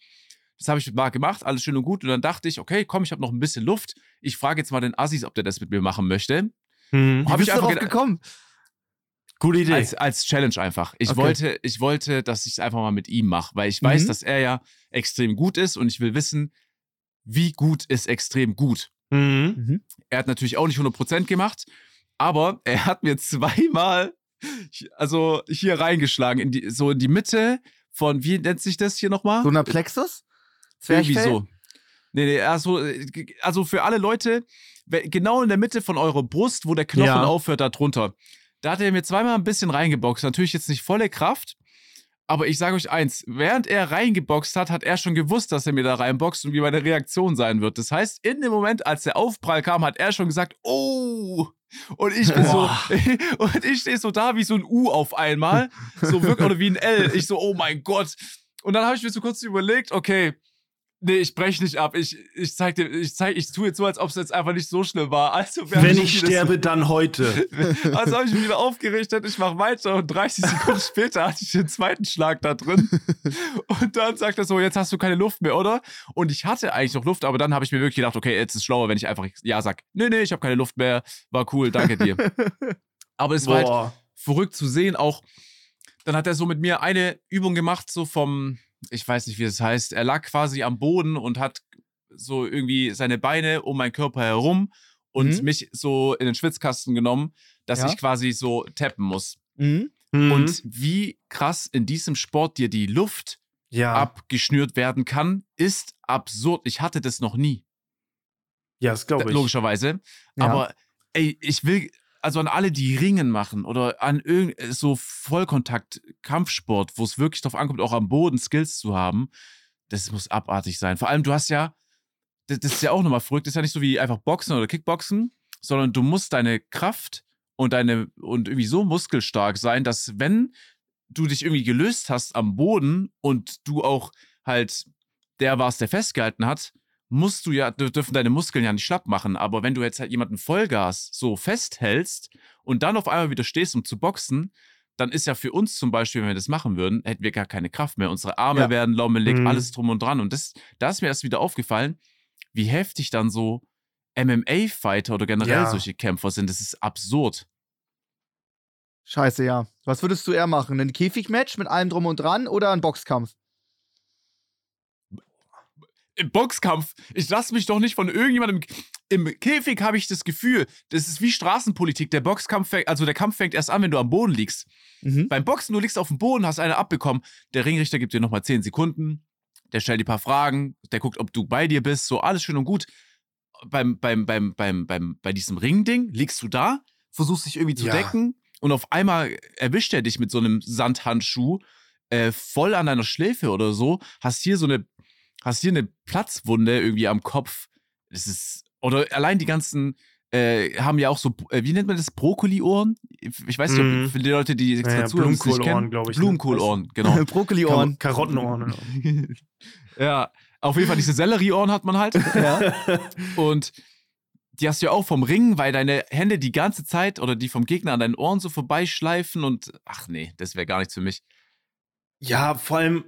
Das habe ich mit Marc gemacht, alles schön und gut. Und dann dachte ich, okay, komm, ich habe noch ein bisschen Luft. Ich frage jetzt mal den Assis, ob der das mit mir machen möchte. Mhm. Wie bist ich einfach darauf gekommen? Gute Idee. Als, als Challenge einfach. Ich, Okay. wollte, ich wollte, dass ich es einfach mal mit ihm mache, weil ich weiß, Mhm. dass er ja extrem gut ist und ich will wissen, wie gut ist extrem gut. mhm. Mhm. Er hat natürlich auch nicht 100% gemacht, aber er hat mir zweimal also hier reingeschlagen, in die, so in die Mitte von, wie nennt sich das hier nochmal? So einer Plexus? Irgendwie so. Nee, nee, also, also für alle Leute, genau in der Mitte von eurer Brust, wo der Knochen Ja. aufhört, da drunter. Da hat er mir zweimal ein bisschen reingeboxt. Natürlich jetzt nicht volle Kraft, aber ich sage euch eins, während er reingeboxt hat, hat er schon gewusst, dass er mir da reinboxt und wie meine Reaktion sein wird. Das heißt, in dem Moment, als der Aufprall kam, hat er schon gesagt, oh! Und ich bin so, und ich stehe so da wie so ein U auf einmal, so wirklich, oder wie ein L. Ich so, oh mein Gott. Und dann habe ich mir so kurz überlegt, okay, nee, ich breche nicht ab. Ich, ich zeig dir, ich zeig, ich tue jetzt so, als ob es jetzt einfach nicht so schlimm war. Also, Wenn ich mir das- sterbe, dann heute. also habe ich mich wieder aufgerichtet, ich mache weiter und 30 Sekunden später hatte ich den zweiten Schlag da drin. Und dann sagt er so, jetzt hast du keine Luft mehr, oder? Und ich hatte eigentlich noch Luft, aber dann habe ich mir wirklich gedacht, okay, jetzt ist es schlauer, wenn ich einfach Ja sag. Nee, nee, ich habe keine Luft mehr. War cool, danke dir. Aber es war halt Boah. verrückt zu sehen, auch dann hat er so mit mir eine Übung gemacht, so vom, ich weiß nicht, wie das heißt, er lag quasi am Boden und hat so irgendwie seine Beine um meinen Körper herum und Mhm. mich so in den Schwitzkasten genommen, dass Ja. ich quasi so tappen muss. Mhm. Mhm. Und wie krass in diesem Sport dir die Luft ja, abgeschnürt werden kann, ist absurd. Ich hatte das noch nie, ja, das glaube ich. logischerweise. Ja. Aber ey, ich will, also an alle, die Ringen machen oder an irgend so Vollkontakt-Kampfsport, wo es wirklich darauf ankommt, auch am Boden Skills zu haben, das muss abartig sein. Vor allem, du hast ja, das, das ist ja auch nochmal verrückt, das ist ja nicht so wie einfach Boxen oder Kickboxen, sondern du musst deine Kraft und deine und irgendwie so muskelstark sein, dass wenn du dich irgendwie gelöst hast am Boden und du auch halt der warst, der festgehalten hat, musst du ja, dür- dürfen deine Muskeln ja nicht schlapp machen. Aber wenn du jetzt halt jemanden Vollgas so festhältst und dann auf einmal wieder stehst, um zu boxen, dann ist ja für uns zum Beispiel, wenn wir das machen würden, hätten wir gar keine Kraft mehr. Unsere Arme Ja. werden lommelig, Mhm. alles drum und dran. Und das, da ist mir erst wieder aufgefallen, wie heftig dann so MMA-Fighter oder generell Ja. solche Kämpfer sind. Das ist absurd. Scheiße, ja. Was würdest du eher machen? Ein Käfigmatch mit allem drum und dran oder ein Boxkampf? Im Boxkampf, ich lasse mich doch nicht von irgendjemandem. Im Käfig habe ich das Gefühl, das ist wie Straßenpolitik. Der Boxkampf, fängt, also der Kampf fängt erst an, wenn du am Boden liegst. Mhm. Beim Boxen, du liegst auf dem Boden, hast eine abbekommen. Der Ringrichter gibt dir nochmal 10 Sekunden. Der stellt dir ein paar Fragen. Der guckt, ob du bei dir bist. So, alles schön und gut. Beim, beim, beim, beim, beim, bei diesem Ringding liegst du da, versuchst dich irgendwie zu Ja. decken und auf einmal erwischt er dich mit so einem Sandhandschuh äh, voll an deiner Schläfe oder so. Hast hier so eine, hast hier eine Platzwunde irgendwie am Kopf. Das ist, oder allein die ganzen, äh, haben ja auch so, äh, wie nennt man das, Brokkoli-Ohren? Ich weiß nicht, Mhm. ob für die Leute, die extra Ja, ja, zuhören, Blumenkohlohren, kennen. glaub ich, ne? Blumenkohlohren, genau. Brokkoli-Ohren. Kar Karottenohren. ja, auf jeden Fall diese Sellerieohren hat man halt. Ja. Und die hast du ja auch vom Ringen, weil deine Hände die ganze Zeit oder die vom Gegner an deinen Ohren so vorbeischleifen und ach nee, das wäre gar nichts für mich. Ja, vor allem,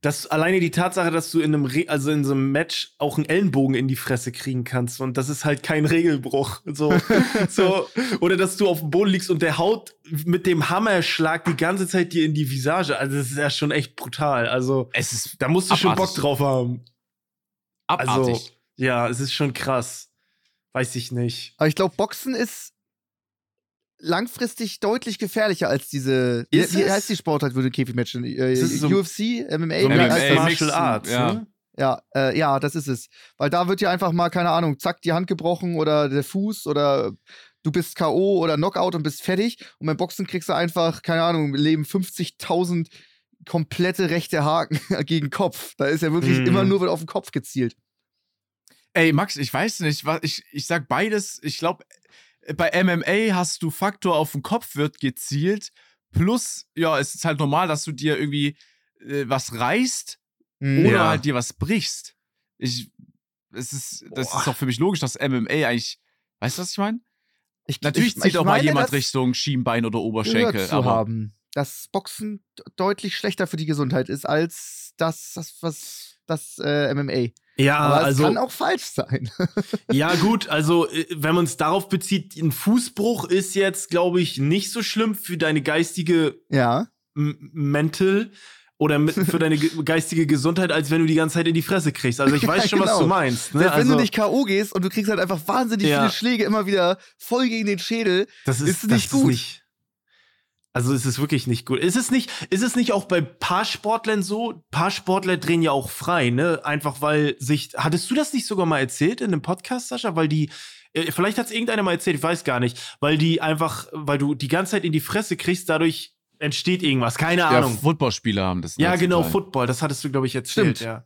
dass alleine die Tatsache, dass du in einem, Re also in so einem Match auch einen Ellenbogen in die Fresse kriegen kannst und das ist halt kein Regelbruch. So, so. Oder dass du auf dem Boden liegst und der haut mit dem Hammerschlag die ganze Zeit dir in die Visage. Also, das ist ja schon echt brutal. Also, Es ist da musst du schon Bock Abartig. drauf haben. abartig. Also, ja, es ist schon krass. Weiß ich nicht. Aber ich glaube, Boxen ist langfristig deutlich gefährlicher als diese. Ist wie, wie es? heißt die Sportart, wo du Käfigmatch? Äh, so- UFC, MMA? So MMA, Martial Arts, ja. ne? Ja, äh, ja, das ist es. Weil da wird dir einfach mal, keine Ahnung, zack, die Hand gebrochen oder der Fuß oder du bist K.O. oder Knockout und bist fertig. Und beim Boxen kriegst du einfach, keine Ahnung, im Leben 50.000 komplette rechte Haken gegen Kopf. Da ist ja wirklich Mhm. immer nur wird auf den Kopf gezielt. Ey, Max, ich weiß nicht, was ich, ich sag beides. Ich glaube, bei MMA hast du Faktor auf den Kopf wird gezielt. Plus, ja, es ist halt normal, dass du dir irgendwie äh, was reißt Mhm. oder Ja. halt dir was brichst. Ich, es ist, das Boah. ist doch für mich logisch, dass MMA eigentlich, weißt du, was ich meine? Ich, Natürlich ich, zieht ich auch mal meine, jemand das Richtung Schienbein oder Oberschenkel. zu Aber haben, dass Boxen deutlich schlechter für die Gesundheit ist als das, das was das äh, MMA. Ja, Aber also. kann auch falsch sein. Ja, gut, also äh, wenn man es darauf bezieht, ein Fußbruch ist jetzt, glaube ich, nicht so schlimm für deine geistige ja. M Mental oder mit, für deine ge geistige Gesundheit, als wenn du die ganze Zeit in die Fresse kriegst. Also ich weiß Ja, schon, was genau. du meinst. Ne? Selbst wenn Also, du nicht K.O. gehst und du kriegst halt einfach wahnsinnig Ja. viele Schläge immer wieder voll gegen den Schädel. das ist, ist das nicht Ist gut. nicht, also es ist wirklich nicht gut. Ist es nicht, ist es nicht auch bei Paarsportlern so? Paarsportler drehen ja auch frei, ne? Einfach weil sich. Hattest du das nicht sogar mal erzählt in einem Podcast, Sascha? Weil die. äh, Vielleicht hat es irgendeiner mal erzählt, ich weiß gar nicht. Weil die einfach, weil du die ganze Zeit in die Fresse kriegst, dadurch entsteht irgendwas. Keine ja, Ahnung. Footballspieler haben das. Ja, genau, Teil. Football, das hattest du, glaube ich, erzählt, Stimmt. ja.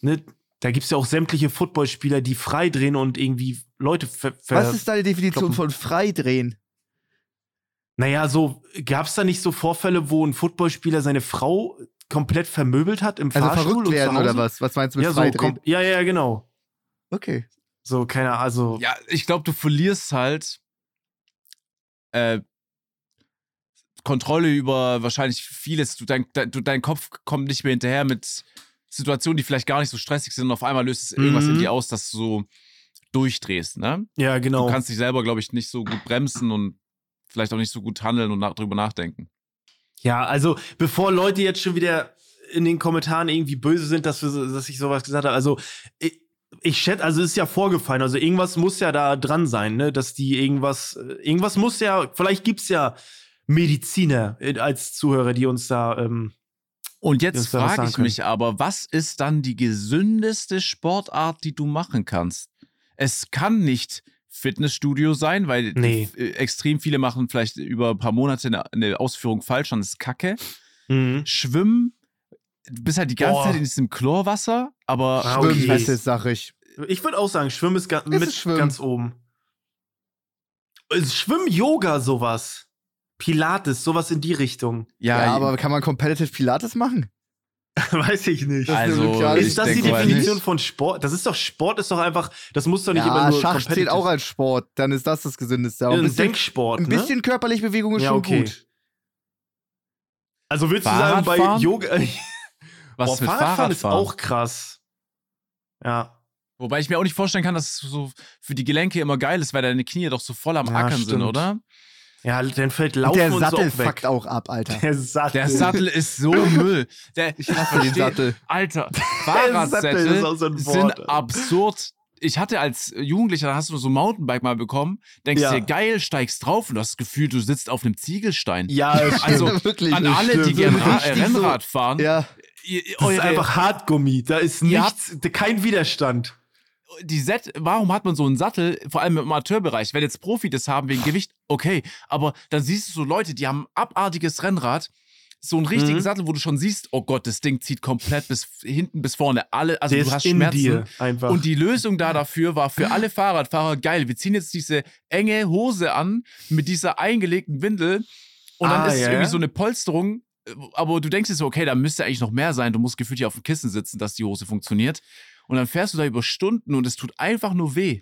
Ne? Da gibt es ja auch sämtliche Footballspieler, die frei drehen und irgendwie Leute ver. ver Was ist deine Definition kloppen. von Freidrehen? Naja, so, gab es da nicht so Vorfälle, wo ein Footballspieler seine Frau komplett vermöbelt hat im Also Fahrstuhl verrückt und werden zu Hause? oder was? Was meinst du mit Ja, so, Freidrehen? kom- ja, ja, genau. okay. So, keine Ahnung, also. Ja, ich glaube, du verlierst halt äh, Kontrolle über wahrscheinlich vieles. Du, dein, de, du, dein Kopf kommt nicht mehr hinterher mit Situationen, die vielleicht gar nicht so stressig sind und auf einmal löst es irgendwas in Mhm. dir aus, dass du so durchdrehst, ne? Ja, genau. Du kannst dich selber, glaube ich, nicht so gut bremsen und vielleicht auch nicht so gut handeln und nach, drüber nachdenken. Ja, also bevor Leute jetzt schon wieder in den Kommentaren irgendwie böse sind, dass, wir, so- dass ich sowas gesagt habe, also ich, ich schätze, also es ist ja vorgefallen, also irgendwas muss ja da dran sein, ne, dass die irgendwas, irgendwas muss ja, vielleicht gibt's ja Mediziner äh, als Zuhörer, die uns da, ähm, Und jetzt frage ich mich aber, was ist dann die gesündeste Sportart, die du machen kannst? Es kann nicht Fitnessstudio sein, weil Nee. äh, extrem viele machen vielleicht über ein paar Monate eine, eine Ausführung falsch und das ist kacke. Schwimmen, du bist halt die ganze Boah. Zeit in diesem Chlorwasser, aber Ah, Schwimmen okay. ist es, sag ich. Ich würde auch sagen, Schwimmen ist, ga ist mit Schwimmen. ganz oben. Äh, Schwimm-Yoga, sowas. Pilates, sowas in die Richtung. Ja, ja, aber kann man Competitive Pilates machen? Weiß ich nicht. Das ist also Ist das die Definition von Sport? Das ist doch Sport, ist doch einfach, das muss doch nicht immer Ja, nur Schach zählt auch als Sport. Dann ist das das Gesündeste. Aber Ja, ein bisschen, Denksport. ein bisschen körperliche Bewegung ist Ja, schon okay. gut. Ne? Also würdest du sagen, bei? Yoga. Was Boah, mit Fahrradfahren ist Fahrradfahren? auch krass. Ja. Wobei ich mir auch nicht vorstellen kann, dass es so für die Gelenke immer geil ist, weil deine Knie doch so voll am Ja, Ackern sind, stimmt. oder? Ja, dann fällt Und Laufen der und Sattel so fuckt auch ab, Alter. Der Sattel. Der Sattel ist so Müll. Der, Ich hasse den Sattel. Alter, Sattel Fahrradsättel so sind absurd. Ich hatte als Jugendlicher, da hast du so ein Mountainbike mal bekommen, denkst Ja. dir, geil, steigst drauf und du hast das Gefühl, du sitzt auf einem Ziegelstein. Ja. Also, wirklich. An alle, die stimmt. gerne So Ra richtig so- Rennrad fahren, Ja, ihr, das ist einfach Hartgummi. Da ist nichts, kein Widerstand. Die Set, warum hat man so einen Sattel, vor allem im Amateurbereich? Wenn jetzt Profi das haben wegen Gewicht, okay, aber dann siehst du so Leute, die haben ein abartiges Rennrad, so einen richtigen Mhm. Sattel, wo du schon siehst, oh Gott, das Ding zieht komplett bis hinten bis vorne. Alle, also Der du hast Schmerzen. dir einfach. Und die Lösung da dafür war für alle Fahrradfahrer geil. Wir ziehen jetzt diese enge Hose an mit dieser eingelegten Windel und dann Ah, ist es ja, irgendwie so eine Polsterung. äh, Aber du denkst dir so, okay, da müsste eigentlich noch mehr sein. Du musst gefühlt hier auf dem Kissen sitzen, dass die Hose funktioniert. Und dann fährst du da über Stunden und es tut einfach nur weh.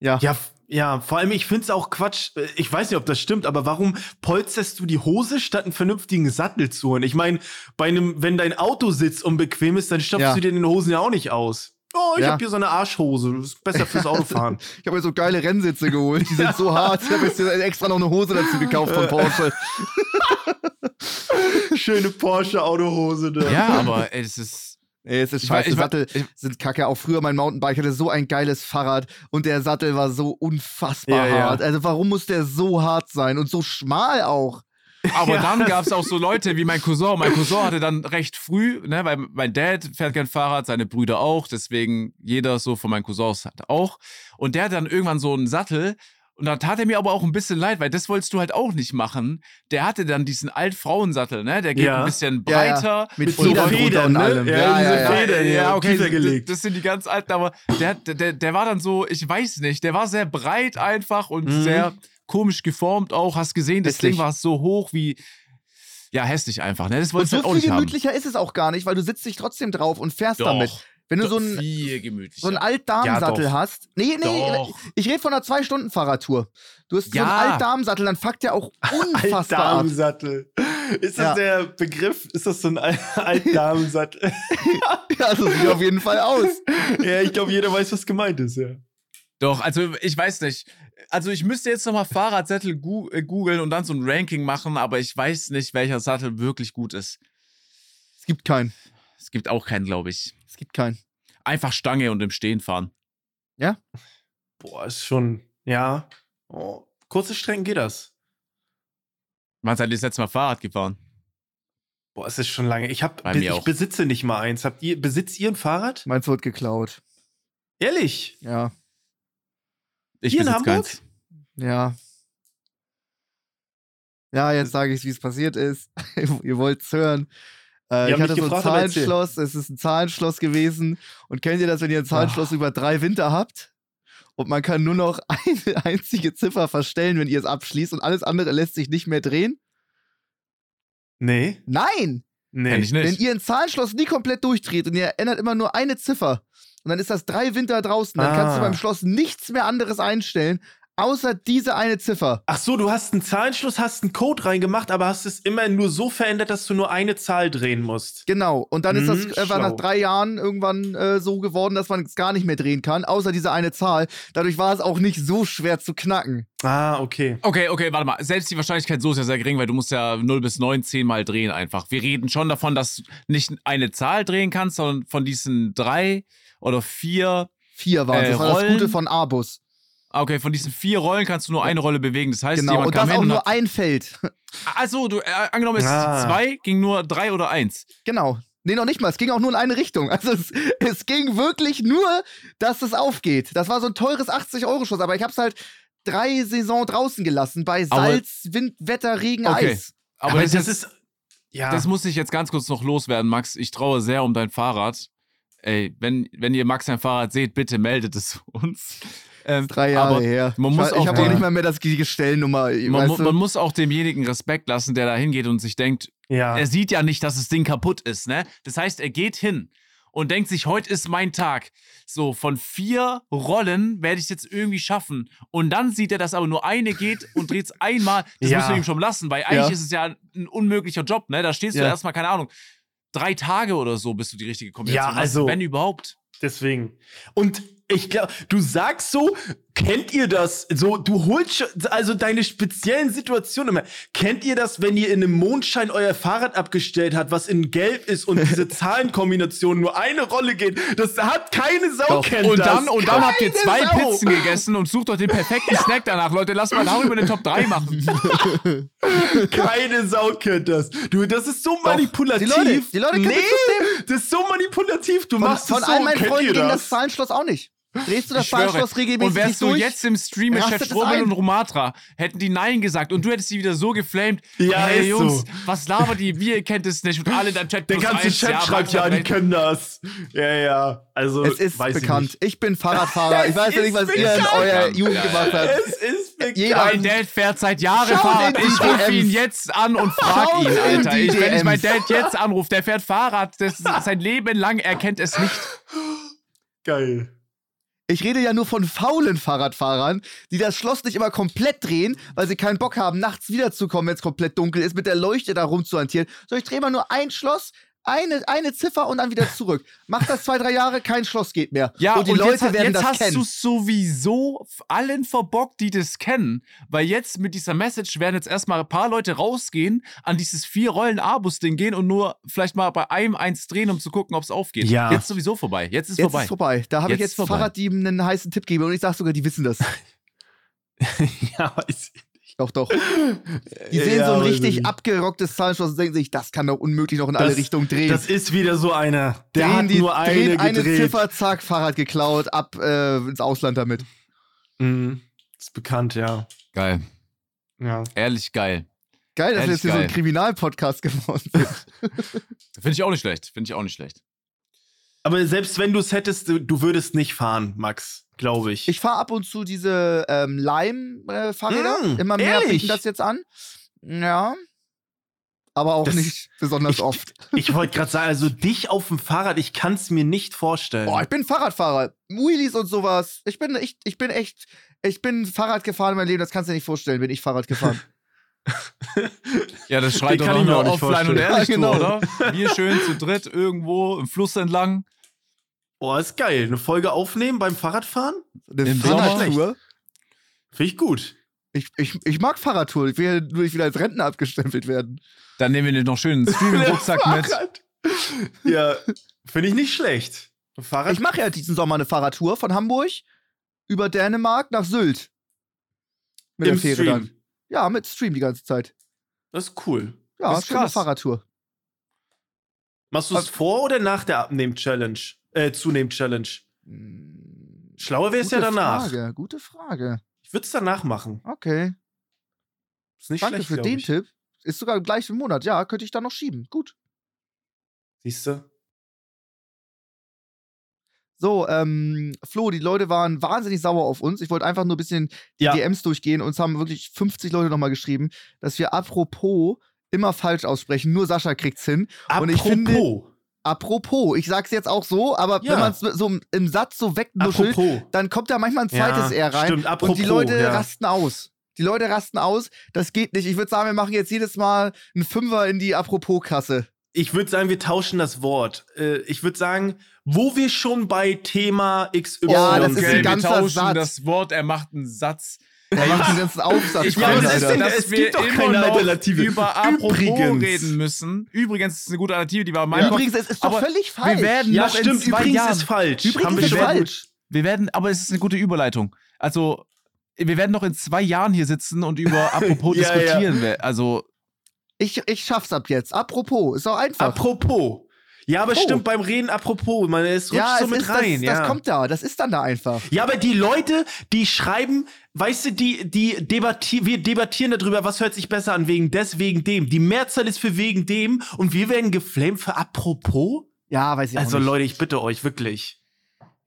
ja. ja, ja, vor allem, ich finde es auch Quatsch. äh, Ich weiß nicht, ob das stimmt, aber warum polsterst du die Hose, statt einen vernünftigen Sattel zu holen? Ich meine, bei einem, wenn dein Autositz unbequem ist, dann stopfst Ja. du dir den Hosen ja auch nicht aus. Oh, ich Ja. hab hier so eine Arschhose. Das ist besser fürs Autofahren. Ich habe mir so geile Rennsitze geholt. Die sind so hart. Ich habe jetzt extra noch eine Hose dazu gekauft von Porsche. Schöne Porsche-Autohose. Ne? Ja, aber es ist. Ey, es ist Ich war- scheiße. ich war- Sattel sind kacke. Auch früher mein Mountainbike hatte so ein geiles Fahrrad und der Sattel war so unfassbar Ja, ja. hart. Also warum muss der so hart sein und so schmal auch? Aber Ja. dann gab es auch so Leute wie mein Cousin. Mein Cousin hatte dann recht früh, ne, weil mein Dad fährt kein Fahrrad, seine Brüder auch, deswegen jeder so von meinen Cousins hat auch. Und der hat dann irgendwann so einen Sattel. Und da tat er mir aber auch ein bisschen leid, weil das wolltest du halt auch nicht machen. Der hatte dann diesen Altfrauensattel, ne? Der geht Ja. ein bisschen Ja, ja. breiter. Mit Mit so Federn und ne? allem. Ja, diese ja, Federn. ja, okay, das, das sind die ganz alten, aber der, der, der, war dann so, ich weiß nicht, der war sehr breit einfach und Mhm. sehr komisch geformt auch. Hast gesehen, das Hässlich. Ding war so hoch wie, ja, hässlich einfach, ne? Das Und wolltest du so halt auch viel nicht haben. gemütlicher ist es auch gar nicht, weil du sitzt dich trotzdem drauf und fährst Doch, damit. Wenn du so einen, so einen Altdarmsattel Ja, hast. Nee, nee, Doch. ich rede von einer Zwei-Stunden-Fahrradtour. Du hast so Ja. einen Altdarmsattel, dann fuckt der auch unfassbar ab. Altdamensattel. Ist das Ja. der Begriff? Ist das so ein Al- Altdamensattel? Ja, so sieht auf jeden Fall aus. ja, ich glaube, jeder weiß, was gemeint ist, ja. Doch, also ich weiß nicht. Also ich müsste jetzt nochmal Fahrradsättel gu äh, googeln und dann so ein Ranking machen, aber ich weiß nicht, welcher Sattel wirklich gut ist. Es gibt keinen. Es gibt auch keinen, glaube ich. Es gibt keinen. Einfach Stange und im Stehen fahren. Boah, ist schon, ja. Oh, kurze Strecken geht das. Wann seid ihr das letzte Mal Fahrrad gefahren? Boah, es ist schon lange. Ich, hab, Bei ich auch. besitze nicht mal eins. Habt ihr, besitzt ihr ein Fahrrad? Meins wird geklaut. Ehrlich? Ja. Ich Hier in Hamburg? keins. Ja. Ja, jetzt sage ich, wie es passiert ist. Ihr wollt es hören. Äh, ich hatte so ein gefragt. Zahlenschloss. Es ist ein Zahlenschloss gewesen. Und kennt ihr das, wenn ihr ein Zahlenschloss über drei Winter habt? Und man kann nur noch eine einzige Ziffer verstellen, wenn ihr es abschließt und alles andere lässt sich nicht mehr drehen? Nee. Nein! Nee. Ich Wenn nicht. ihr ein Zahlenschloss nie komplett durchdreht und ihr ändert immer nur eine Ziffer und dann ist das drei Winter draußen, dann kannst du Ah. beim Schloss nichts mehr anderes einstellen, außer diese eine Ziffer. Ach so, du hast einen Zahlenschluss, hast einen Code reingemacht, aber hast es immer nur so verändert, dass du nur eine Zahl drehen musst. Genau. Und dann ist das Mhm, einfach nach schlau. drei Jahren irgendwann äh, so geworden, dass man es gar nicht mehr drehen kann, außer diese eine Zahl. Dadurch war es auch nicht so schwer zu knacken. Ah, okay. Okay, okay, warte mal. Selbst die Wahrscheinlichkeit so ist ja sehr gering, weil du musst ja 0 bis 9 zehnmal drehen einfach. Wir reden schon davon, dass du nicht eine Zahl drehen kannst, sondern von diesen drei oder vier. Vier waren Äh, Das war das Gute von Abus. Ah, Okay, von diesen vier Rollen kannst du nur eine Rolle bewegen. Das heißt, Genau. jemand Und kam das auch hin und nur ein Feld. Also, du, äh, angenommen, es Ah. zwei, ging nur drei oder eins. genau. Nee, noch nicht mal. Es ging auch nur in eine Richtung. Also es, es ging wirklich nur, dass es aufgeht. Das war so ein teures 80-Euro-Schuss, aber ich hab's halt drei Saison draußen gelassen bei Aber- Salz, Wind, Wetter, Regen, Okay. Eis. Aber, Aber das, das ist, ist. Ja. das muss ich jetzt ganz kurz noch loswerden, Max. Ich traue sehr um dein Fahrrad. Ey, wenn, wenn ihr Max sein Fahrrad seht, bitte meldet es uns. Ähm, Drei Jahre aber her. man ich muss ich auch habe auch nicht mal mehr das, die Gestellnummer. Man, weißt mu- du? man muss auch demjenigen Respekt lassen, der da hingeht und sich denkt, ja. er sieht ja nicht, dass das Ding kaputt ist, ne? Das heißt, er geht hin und denkt sich, heute ist mein Tag. So, von vier Rollen werde ich es jetzt irgendwie schaffen. Und dann sieht er, dass aber nur eine geht und dreht es einmal. Das Ja. muss man ihm schon lassen, weil eigentlich Ja. ist es ja ein unmöglicher Job, ne? Da stehst du Ja. erstmal, keine Ahnung, drei Tage oder so, bis du die richtige Kombination Ja, hast, also- wenn überhaupt. Deswegen. Und Ich glaube, du sagst so, kennt ihr das? So, du holst schon, also deine speziellen Situationen immer. Kennt ihr das, wenn ihr in einem Mondschein euer Fahrrad abgestellt habt, was in Gelb ist und diese Zahlenkombination nur eine Rolle geht? Das hat keine Sau Doch. kennt Und das. dann, und dann habt ihr zwei Sau. Pizzen gegessen und sucht euch den perfekten Snack danach. Leute, lasst mal darüber den Top 3 machen. Keine Sau kennt das. Du, das ist so manipulativ. Die Leute- die Leute kennen nee, das das ist so manipulativ. Du Von, machst von es so. all meinen Freunden ging das? das Zahlenschloss auch nicht. Drehst du das Ich schwöre. Zahlenschloss regelmäßig Und wärst du durch? jetzt im Stream mit Chef Strobel und Romatra, hätten die Nein gesagt und du hättest sie wieder so geflamed. Ja, hey, ist Jungs, so. was labert die? Wir kennt es nicht. Und alle in deinem Chat Der ganze eins, Chat ja, schreibt ja, die können das. Ja, ja. Also, es ist weiß bekannt. Ich, Ich, bin Fahrradfahrer. Ich weiß ja nicht, was ist ihr in bekannt. eurer Jugend gemacht habt. es ist bekannt. Jeder- Mein Dad fährt seit Jahren Fahrrad. Ich rufe ihn jetzt an und frag Schau ihn, Alter. Ich, wenn ich meinen. Dad jetzt anrufe, der fährt Fahrrad. Das ist sein Leben lang, er kennt es nicht. Geil. Ich rede ja nur von faulen Fahrradfahrern, die das Schloss nicht immer komplett drehen, weil sie keinen Bock haben, nachts wiederzukommen, wenn es komplett dunkel ist, mit der Leuchte da rumzuhantieren. So, ich drehe mal nur ein Schloss, eine, eine Ziffer und dann wieder zurück. Mach das zwei, drei Jahre, kein Schloss geht mehr. Ja, und die und Leute jetzt, werden jetzt das hast kennen. du sowieso allen verbockt, die das kennen. Weil jetzt mit dieser Message werden jetzt erstmal ein paar Leute rausgehen, an dieses vier Rollen A-Bus-Ding gehen und nur vielleicht mal bei einem eins drehen, um zu gucken, ob es aufgeht. Ja. Jetzt sowieso vorbei. Jetzt ist Jetzt vorbei. ist vorbei. Da habe ich Jetzt jetzt. Fahrraddieben einen heißen Tipp gegeben und ich sag sogar, die wissen das. ja, weiß ich. Doch, doch. Die sehen Ja, so ein richtig ich. abgerocktes Zahlenschloss und denken sich, das kann doch unmöglich noch in alle Das- Richtungen drehen. Das ist wieder so einer. Der drehen hat die, nur eine drehen eine gedreht. Ziffer, zack, Fahrrad geklaut, ab äh, ins Ausland damit. Mhm. Ist bekannt, ja. Geil. Ja. Ehrlich geil. Geil, dass wir Ehrlich jetzt hier so ein geil. Kriminalpodcast geworden sind. Finde ich auch nicht schlecht. Finde ich auch nicht schlecht. Aber selbst wenn du es hättest, du, würdest nicht fahren, Max, glaube ich. Ich fahre ab und zu diese ähm, Lime-Fahrräder. Mm, Immer mehr ehrlich? bieten das jetzt an. Ja. Aber auch Das- nicht besonders ich- oft. Ich wollte gerade sagen, also dich auf dem Fahrrad, ich kann es mir nicht vorstellen. Boah, ich bin Fahrradfahrer. Wheelies und sowas. Ich bin, ich, ich bin echt, ich bin Fahrrad gefahren in meinem Leben. Das kannst du dir nicht vorstellen, bin ich Fahrrad gefahren. Ja, das schreit Den doch kann noch ich mir nur auch nicht offline und vorstellen. ehrlich, Ja, genau. oder? Wir schön zu dritt irgendwo im Fluss entlang. Boah, ist geil. Eine Folge aufnehmen beim Fahrradfahren? Eine? Fahrradtour. Finde ich gut. Ich, ich, ich mag Fahrradtour. Ich will nur nicht wieder als Rentner abgestempelt werden. Dann nehmen wir den noch schön einen Streaming-Rucksack mit. Fahrrad. Ja, finde ich nicht schlecht. Fahrrad. Ich mache ja diesen Sommer eine Fahrradtour von Hamburg über Dänemark nach Sylt. Mit im der Fähre Stream. dann. Ja, mit Stream die ganze Zeit. Das ist cool. Ja, Das ist schöne krass. Fahrradtour. Machst du es vor oder nach der Abnehm-Challenge? Äh, Zunehm-Challenge. Schlauer wäre es ja Gute danach. Frage, gute Frage. Ich würde es danach machen. Okay. Ist nicht Danke schlecht, für den ich. Tipp. Ist sogar im gleichen Monat. Ja, könnte ich dann noch schieben. Gut. Siehst du? So, ähm, Flo, die Leute waren wahnsinnig sauer auf uns. Ich wollte einfach nur ein bisschen die Ja. DMs durchgehen. Uns haben wirklich 50 Leute nochmal geschrieben, dass wir apropos immer falsch aussprechen. Nur Sascha kriegt's hin. Und ich finde- Apropos. Apropos, ich sag's jetzt auch so, aber Ja. wenn man es so im, im Satz so wegnuschelt, Apropos. dann kommt da manchmal ein zweites Ja, R rein. stimmt, apropos, und die Leute ja. rasten aus. Die Leute rasten aus. Das geht nicht. Ich würde sagen, wir machen jetzt jedes Mal einen Fünfer in die Apropos-Kasse. Ich würde sagen, wir tauschen das Wort. Äh, ich würde sagen, wo wir schon bei Thema XY Ja, das ist ein wir ganzer tauschen Satz. das Wort, er macht einen Satz. Er macht den ganzen Aufsatz Ich Ja, finde, das ist denn- dass es wir gibt doch immer keine noch Alternative. über Apropos Übrigens. reden müssen. Übrigens ist es eine gute Alternative, die war in meinem Kopf. Übrigens, es ist doch völlig falsch. Wir werden Ja, noch in stimmt. zwei Übrigens Jahren, ist falsch. Übrigens Haben wir ist schon falsch. wir werden, aber es ist eine gute Überleitung. Also, wir werden noch in zwei Jahren hier sitzen und über Apropos Ja, ja. diskutieren. wir- Also, Ich, ich schaff's ab jetzt. Apropos, ist doch einfach. Apropos. Ja, aber Oh. stimmt beim Reden apropos. Man, es rutscht ja, so es mit ist, rein. das, ja. das kommt da. Das ist dann da einfach. Ja, aber die Leute, die schreiben, weißt du, die, die debattieren, wir debattieren darüber, was hört sich besser an, wegen des, wegen dem. Die Mehrzahl ist für wegen dem und wir werden geflamed für apropos? Ja, weiß ich auch Also. Leute, ich bitte euch, wirklich.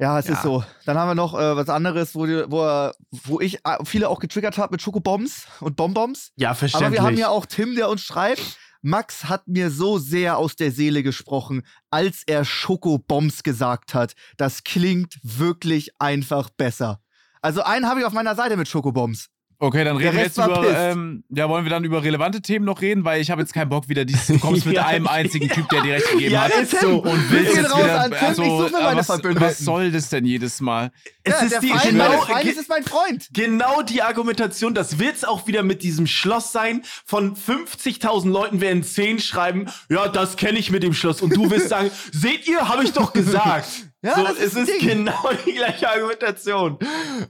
Ja, es Ja. ist so. Dann haben wir noch äh, was anderes, wo, die, wo, wo ich äh, viele auch getriggert habe mit Schokobombs und Bonbons. Ja, verständlich. Aber wir haben ja auch Tim, der uns schreibt. Max hat mir so sehr aus der Seele gesprochen, als er Schokobombs gesagt hat. Das klingt wirklich einfach besser. Also einen habe ich auf meiner Seite mit Schokobombs. Okay, dann reden wir jetzt über, ähm, ja, wollen wir dann über relevante Themen noch reden, weil ich habe jetzt keinen Bock wieder, dieses, du kommst mit Ja. einem einzigen Typ, der dir recht gegeben Ja, hat. ist so. Und willst jetzt raus wieder, an Tim, also, ich suche mir meine was, Verbündeten. was soll das denn jedes Mal? Es ja, ist der die, Feind genau, ge- ist mein Freund. genau die Argumentation, das wird's auch wieder mit diesem Schloss sein. Von 50.000 Leuten werden 10 schreiben, ja, das kenne ich mit dem Schloss. Und du wirst sagen, seht ihr, habe ich doch gesagt. Ja, so, das ist es ist Ding. genau die gleiche Argumentation.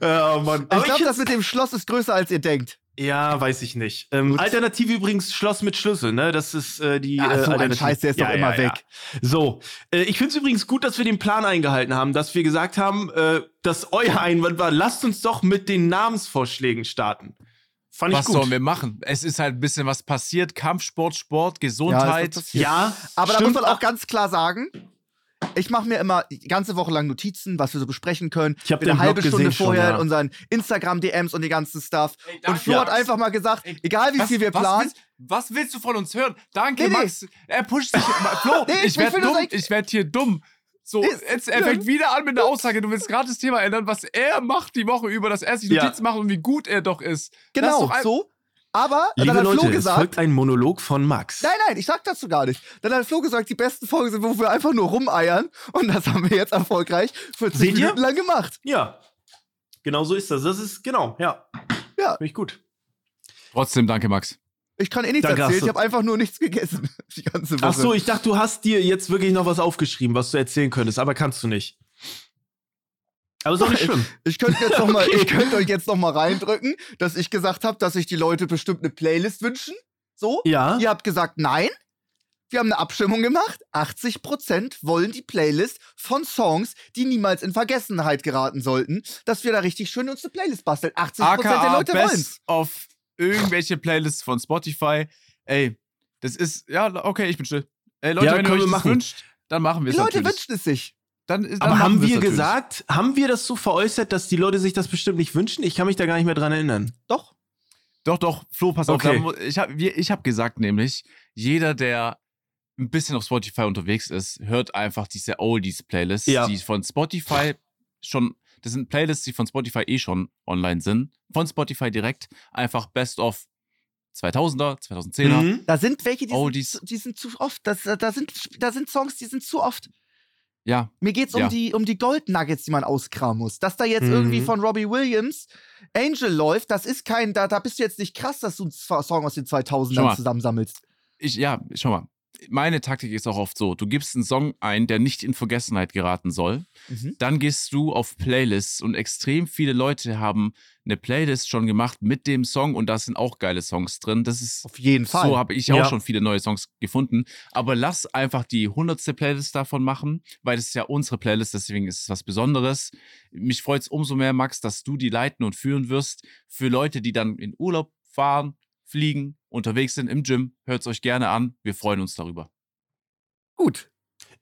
Ja, Mann. Ich glaube, ich das mit dem Schloss ist größer, als ihr denkt. ja, weiß ich nicht. Ähm, Gut. Alternative übrigens Schloss mit Schlüssel, ne? Das ist äh, die Ja, äh, so ein. Scheiß, der ist doch immer weg. So, äh, ich finde es übrigens gut, dass wir den Plan eingehalten haben, dass wir gesagt haben, äh, dass euer Einwand war, lasst uns doch mit den Namensvorschlägen starten. Fand ich Was gut. sollen wir machen? Es ist halt ein bisschen was passiert. Kampfsport, Sport, Ja, Gesundheit. passiert. Ja, Aber da stimmt. muss man auch ganz klar sagen, ich mache mir immer die ganze Woche lang Notizen, was wir so besprechen können. Ich hab Bin den eine halbe Blog Stunde gesehen schon, vorher ja. in unseren Instagram-DMs und die ganzen Stuff. Ey, und Flo hat Max. einfach mal gesagt, Ey, egal wie was, viel wir was planen, Willst, was willst du von uns hören? Danke, Nee, nee. Max. Er pusht sich. Flo, Nee, ich ich werde dumm. Ich werde hier dumm. So, Ist jetzt, er fängt wieder an mit einer Aussage. Du willst gerade das Thema ändern, was er macht die Woche über, dass er sich Ja. Notizen macht und wie gut er doch ist. Das ist genau, doch ein- so. Aber Liebe dann hat Leute, Flo es gesagt, folgt ein Monolog von Max. Nein, nein, ich sag dazu gar nicht. Dann hat Flo gesagt, die besten Folgen sind, wo wir einfach nur rumeiern. Und das haben wir jetzt erfolgreich 40 Seht ihr? Minuten lang gemacht. Ja, genau so ist das. Das ist, genau, ja. Ja. Finde ich gut. Trotzdem, danke, Max. Ich kann eh nichts Danke, erzählen, ich habe einfach nur nichts gegessen. Die ganze Woche. Ach so, ich dachte, du hast dir jetzt wirklich noch was aufgeschrieben, was du erzählen könntest, aber kannst du nicht. Aber ist auch nicht schlimm. Ich könnte jetzt noch mal, Okay. ich könnte euch jetzt noch mal reindrücken, dass ich gesagt habe, dass sich die Leute bestimmt eine Playlist wünschen. So. Ja. Ihr habt gesagt, nein. Wir haben eine Abstimmung gemacht. 80% wollen die Playlist von Songs, die niemals in Vergessenheit geraten sollten, dass wir da richtig schön uns eine Playlist basteln. 80% der AKA Leute wollen's. Best auf irgendwelche Playlists von Spotify. Ey, das ist, ja, okay, ich bin still. Ey, Leute, Ja, wenn ihr euch machen. wünscht, dann machen wir Die es Leute natürlich. wünschen es sich. Dann, dann Aber haben wir natürlich. gesagt, haben wir das so veräußert, dass die Leute sich das bestimmt nicht wünschen? Ich kann mich da gar nicht mehr dran erinnern. Doch. Doch, doch, Flo, pass Okay. auf. da Ich habe ich hab gesagt, nämlich, jeder, der ein bisschen auf Spotify unterwegs ist, hört einfach diese Oldies-Playlists, Ja. die von Spotify schon, das sind Playlists, die von Spotify eh schon online sind. Von Spotify direkt. Einfach Best of 2000er, 2010er. Mhm. Da sind welche, die, sind, die sind zu oft. Das, da, sind, da sind Songs, die sind zu oft. Ja, Mir geht's Ja. um die, um die Gold Nuggets, die man auskramen muss. Dass da jetzt Mhm. irgendwie von Robbie Williams Angel läuft, das ist kein, da, da bist du jetzt nicht krass, dass du einen Song aus den Schau 2000ern mal. zusammensammelst. ich, ja, schau mal. Meine Taktik ist auch oft so: Du gibst einen Song ein, der nicht in Vergessenheit geraten soll. Mhm. Dann gehst du auf Playlists und extrem viele Leute haben eine Playlist schon gemacht mit dem Song und da sind auch geile Songs drin. Das ist Auf jeden Fall. so habe ich auch Ja. schon viele neue Songs gefunden. Aber lass einfach die hundertste Playlist davon machen, weil das ist ja unsere Playlist, deswegen ist es was Besonderes. Mich freut es umso mehr, Max, dass du die leiten und führen wirst für Leute, die dann in Urlaub fahren, fliegen, unterwegs sind im Gym. Hört es euch gerne an. Wir freuen uns darüber. Gut.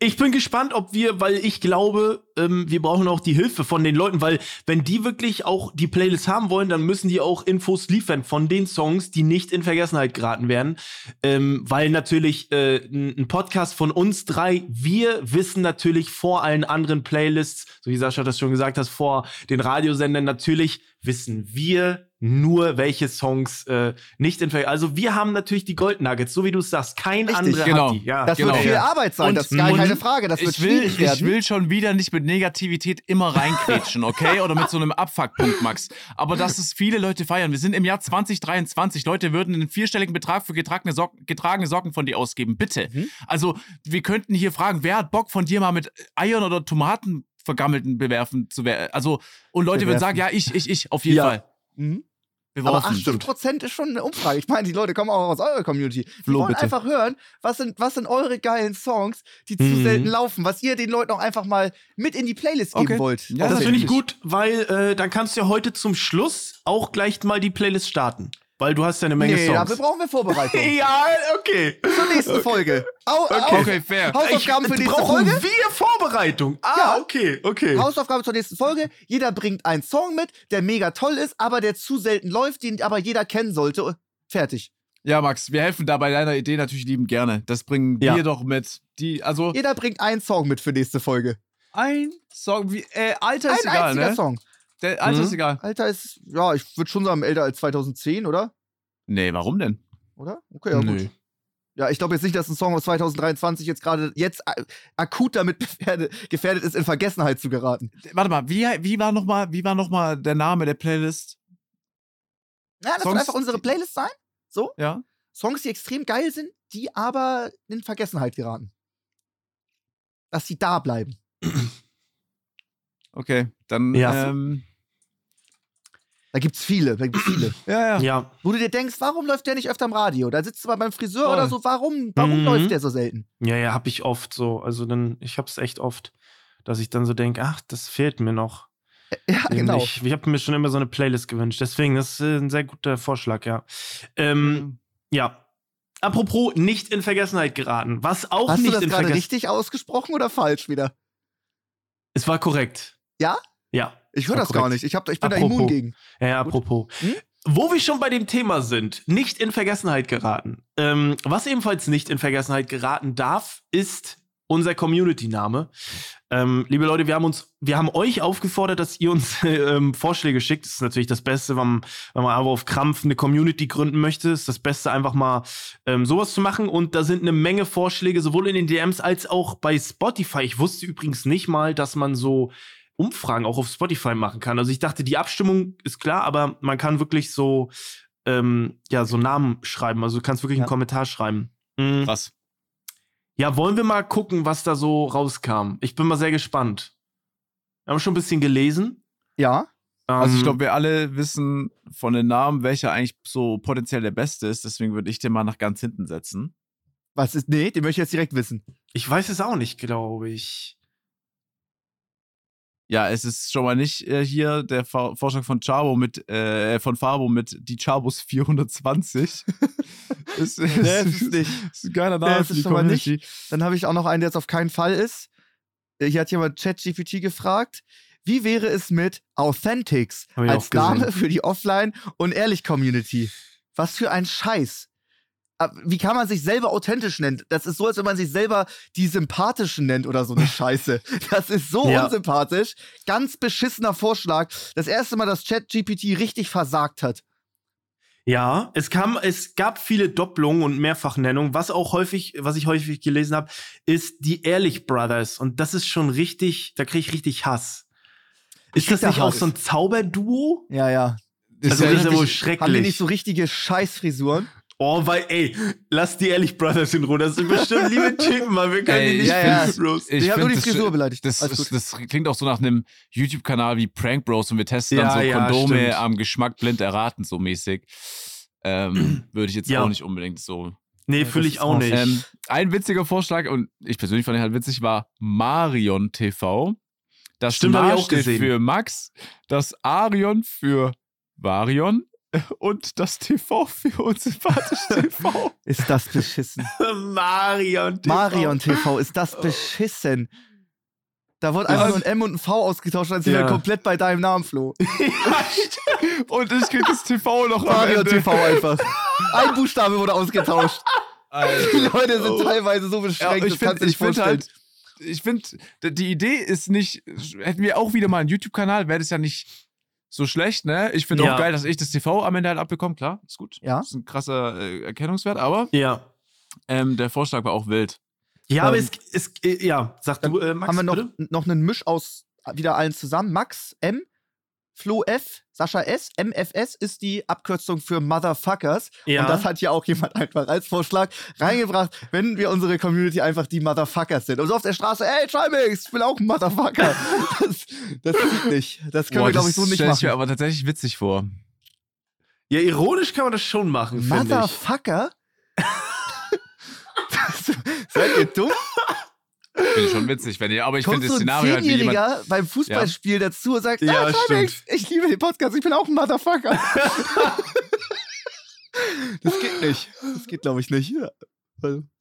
Ich bin gespannt, ob wir, weil ich glaube, ähm, wir brauchen auch die Hilfe von den Leuten, weil wenn die wirklich auch die Playlist haben wollen, dann müssen die auch Infos liefern von den Songs, die nicht in Vergessenheit geraten werden. Ähm, weil natürlich äh, ein Podcast von uns drei, wir wissen natürlich vor allen anderen Playlists, so wie Sascha das schon gesagt hat, vor den Radiosendern, natürlich wissen wir nur, welche Songs äh, nicht in. Also wir haben natürlich die Gold Nuggets, so wie du es sagst. Kein Richtig, anderer genau. hat die. Ja, Das genau. wird viel. Arbeit sein, Und- das ist gar keine Frage. Das wird ich will, werden. ich will schon wieder nicht mit Negativität immer reinkrätschen, okay? Oder mit so einem Abfuckpunkt, Max. Aber dass es viele Leute feiern. Wir sind im Jahr 2023. Leute würden einen vierstelligen Betrag für getragene Socken, getragene Socken von dir ausgeben. Bitte. Mhm. Also, wir könnten hier fragen, wer hat Bock von dir mal mit Eiern oder Tomaten vergammelten bewerfen zu werden? Also, und Leute würden sagen, ja, ich, ich, ich, auf jeden Ja. Fall. Mhm. Aber Beworfen. 80 Prozent ist schon eine Umfrage. Ich meine, die Leute kommen auch aus eurer Community. Die Flo, wollen bitte. einfach hören, was sind, was sind eure geilen Songs, die zu Mhm. selten laufen, was ihr den Leuten auch einfach mal mit in die Playlist geben Okay. wollt. Ja, das finde ich gut, weil äh, dann kannst du ja heute zum Schluss auch gleich mal die Playlist starten. Weil du hast ja eine Menge Nee, dafür Songs. brauchen wir Vorbereitung. ja, okay. Zur nächsten Folge. Au, au, Okay, fair. Hausaufgaben für Ich- nächste brauchen Folge. wir Vorbereitung? Ah, Ja. okay, okay. Hausaufgabe zur nächsten Folge. Jeder bringt einen Song mit, der mega toll ist, aber der zu selten läuft, den aber jeder kennen sollte. Fertig. Ja, Max, wir helfen da bei deiner Idee natürlich lieben gerne. Das bringen Ja. wir doch mit. Die, also, Jeder bringt einen Song mit für nächste Folge. ein Song, wie, äh, Alter Ein ist egal, einziger ne? Song. Der Alter Mhm. ist egal. Alter ist, ja, ich würde schon sagen, älter als 2010, oder? Nee, warum denn? Oder? Okay, ja, gut. Ja, ich glaube jetzt nicht, dass ein Song aus 2023 jetzt gerade jetzt akut damit gefährdet, ist, in Vergessenheit zu geraten. Warte mal, wie, wie war noch mal, wie war noch mal der Name der Playlist? Ja, das Songs- soll einfach unsere Playlist sein. So. Ja. Songs, die extrem geil sind, die aber in Vergessenheit geraten. Dass sie da bleiben. Okay, dann Ja. ähm, Da gibt's viele, da gibt's viele. ja, ja. Ja. Wo du dir denkst, warum läuft der nicht öfter im Radio? Da sitzt du mal beim Friseur Voll. oder so, warum, warum Mhm. läuft der so selten? Ja, ja, hab ich oft so. Also dann, ich hab's echt oft, dass ich dann so denke, ach, das fehlt mir noch. Ja, genau. Ich, ich habe mir schon immer so eine Playlist gewünscht. Deswegen, das ist äh, ein sehr guter Vorschlag, ja. Ähm, ja. Apropos nicht in Vergessenheit geraten. Was auch Hast du nicht das in gerade richtig ausgesprochen oder falsch wieder? Es war korrekt. Ja? Ja. Ich höre das gar korrekt. nicht. Ich, hab, ich bin da Apropos. immun gegen. Ja, ja, apropos. Hm? Wo wir schon bei dem Thema sind, nicht in Vergessenheit geraten. Ähm, was ebenfalls nicht in Vergessenheit geraten darf, ist unser Community-Name. Ähm, liebe Leute, wir haben uns, wir haben euch aufgefordert, dass ihr uns ähm, Vorschläge schickt. Das ist natürlich das Beste, wenn man, wenn man aber auf Krampf eine Community gründen möchte. Ist das Beste, einfach mal ähm, sowas zu machen. Und da sind eine Menge Vorschläge, sowohl in den DMs als auch bei Spotify. Ich wusste übrigens nicht mal, dass man so Umfragen auch auf Spotify machen kann. Also ich dachte, die Abstimmung ist klar, aber man kann wirklich so, ähm, ja, so Namen schreiben. Also du kannst wirklich Ja. einen Kommentar schreiben. Mhm. Krass. Ja, wollen wir mal gucken, was da so rauskam? Ich bin mal sehr gespannt. Wir haben schon ein bisschen gelesen. Ja. Also ich Ähm, glaube, wir alle wissen von den Namen, welcher eigentlich so potenziell der beste ist. Deswegen würde ich den mal nach ganz hinten setzen. Was ist. Nee, den möchte ich jetzt direkt wissen. ich weiß es auch nicht, glaube ich. Ja, es ist schon mal nicht äh, hier der Vor Vorschlag von Chabo mit, äh, von Fabo mit die Chabos 420. ist, Nee, es ist nicht. ist ein geiler Nee, Name es für die schon mal nicht. Community. Dann habe ich auch noch einen, der jetzt auf keinen Fall ist. Äh, Hier hat jemand ChatGPT gefragt. Wie wäre es mit Authentics als. Name für die Offline- und Ehrlich-Community? Was für ein Scheiß. Ab- Wie kann man sich selber authentisch nennen? Das ist so, als wenn man sich selber die Sympathischen nennt oder so eine Scheiße. Das ist so Ja. unsympathisch. Ganz beschissener Vorschlag. Das erste Mal, dass ChatGPT richtig versagt hat. Ja, es kam, es gab viele Doppelungen und Mehrfachnennungen. Was auch häufig, was ich häufig gelesen habe, ist die Ehrlich Brothers. Und das ist schon richtig, da kriege ich richtig Hass. Ich Ist das da nicht auch so ein Zauberduo? Ja, ja. Also das ist ja wohl schrecklich. Haben die nicht so richtige Scheißfrisuren? Oh, weil, ey, lass die Ehrlich Brothers in Ruhe. Das sind bestimmt liebe Typen, Mann. Wir können Ey, die nicht ja, ja. roasten. Ich Ich habe nur die das- Frisur beleidigt. Das, Alles ist, gut. das klingt auch so nach einem YouTube-Kanal wie Prank Bros und wir testen Ja, dann so ja, Kondome stimmt. am Geschmack blind erraten, so mäßig. Ähm, Würde ich jetzt Ja. auch nicht unbedingt so. Nee, fühle das ich auch nicht. Ähm, ein witziger Vorschlag, und ich persönlich fand ihn halt witzig, war Marion TV. Das Stimmt, hab ich auch steht gesehen. für Max, das Arion für Varion und das TV für unsympathisch TV. Ist das beschissen. Marion. TV. Marion TV, ist das beschissen. Da wurde einfach Ja. nur ein M und ein V ausgetauscht, dann sind Ja. wir komplett bei deinem Namen, Flo. und ich krieg das TV noch Marion. TV einfach. Ein Buchstabe wurde ausgetauscht. Die Alter. Leute sind Oh. teilweise so Ja, beschränkt, ich das ich find vorstellen. halt, ich finde, die Idee ist nicht, hätten wir auch wieder mal einen YouTube-Kanal, wäre das ja nicht so schlecht, ne? Ich finde Ja. auch geil, dass ich das TV am Ende halt abbekomme, klar, ist gut. Ja. ist ein krasser äh, Erkennungswert, aber Ja. ähm, der Vorschlag war auch wild. Ja, aber Ähm, es, es, äh, ja, sag du, äh, Max, haben wir noch, bitte? noch einen Misch aus wieder allen zusammen. Max M, Flo F, Sascha S, MFS ist die Abkürzung für Motherfuckers. Ja. Und das hat ja auch jemand einfach als Vorschlag reingebracht, wenn wir unsere Community einfach die Motherfuckers sind. Und so auf der Straße, ey, Trimix, ich bin auch ein Motherfucker. Das, das geht nicht. Das können Boah, wir, glaube das ich, so nicht stell ich mir machen. aber tatsächlich witzig vor. Ja, ironisch kann man das schon machen, finde ich. Motherfucker? Seid ihr dumm? Finde ich schon witzig, wenn ihr, aber ich finde das Szenario halt wie jemand. Beim Fußballspiel dazu und sagt, Ja, ja, Trimix, ich liebe den Podcast, ich bin auch ein Motherfucker. das geht nicht. Das geht, glaube ich, nicht.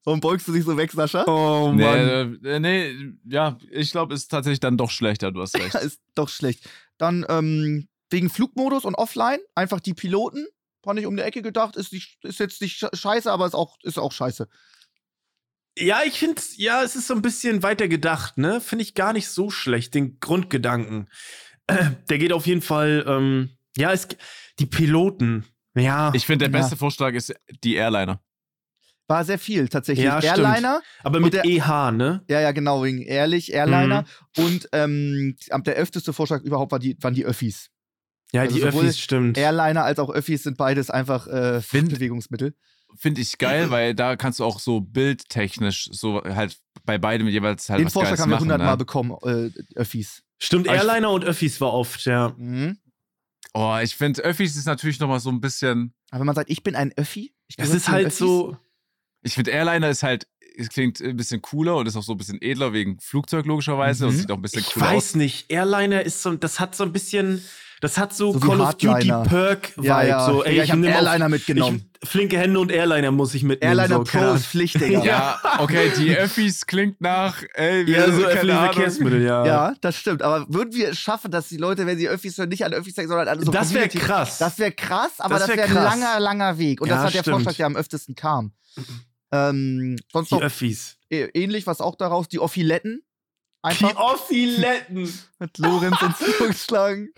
Warum beugst du dich so weg, Sascha? Oh Nee, Mann. äh, nee, ja, ich glaube, ist tatsächlich dann doch schlechter, du hast recht. Ja, ist doch schlecht. Dann ähm, wegen Flugmodus und Offline einfach die Piloten. Fand ich um die Ecke gedacht, ist, nicht, ist jetzt nicht sche- scheiße, aber ist auch, ist auch scheiße. Ja, ich finde, ja, es ist so ein bisschen weiter gedacht, ne? Finde ich gar nicht so schlecht, den Grundgedanken. der geht auf jeden Fall, ähm, ja, es, die Piloten, ja. Ich finde, der Ja. beste Vorschlag ist die Airliner. War sehr viel tatsächlich. Ja, stimmt. Airliner, aber und mit der- EH, ne? ja, ja, genau, wegen ehrlich, Airliner. Mhm. Und ähm, der öfteste Vorschlag überhaupt war die, waren die Öffis. Ja, Also die Öffis, stimmt. Airliner als auch Öffis sind beides einfach äh, Bewegungsmittel. Finde ich geil, weil da kannst du auch so bildtechnisch so halt bei beidem jeweils halt Den was Vorschlag Geiles haben wir machen. hundertmal ne? bekommen, äh, Öffis. Stimmt, Aber ich- Airliner und Öffis war oft, ja. Mhm. Oh, ich finde, Öffis ist natürlich nochmal so ein bisschen. Aber wenn man sagt, ich bin ein Öffi, ich Das gehöre ist zu den halt Öffis, so. Ich finde, Airliner ist halt, es klingt ein bisschen cooler und ist auch so ein bisschen edler wegen Flugzeug logischerweise und Mhm. sieht auch ein bisschen Ich cooler weiß aus. nicht, Airliner ist so, das hat so ein bisschen, das hat so, So Call of Duty. Perk Vibe. Ja, ja. So, ey, Ja, ich hab nehm auf- Airliner mitgenommen. Ich, flinke Hände und Airliner muss ich mitnehmen. Airliner so, Pro ist Pflicht, Digga. Ja, okay, die Öffis klingt nach, ey, wir Ja, so keine. Verkehrsmittel, ja. Ja, das stimmt. Aber würden wir es schaffen, dass die Leute, wenn sie Öffis hören, nicht an Öffis denken, sondern an so Das wäre krass. Das wäre krass, aber Das das wär wäre ein langer, langer Weg. Und Ja, das war der stimmt. Vorschlag, der am öftesten kam. Ähm, sonst die noch Öffis. äh, ähnlich, was auch daraus, die Offiletten. Die Einfach Offiletten. mit Lorenz ins Flugschlagen.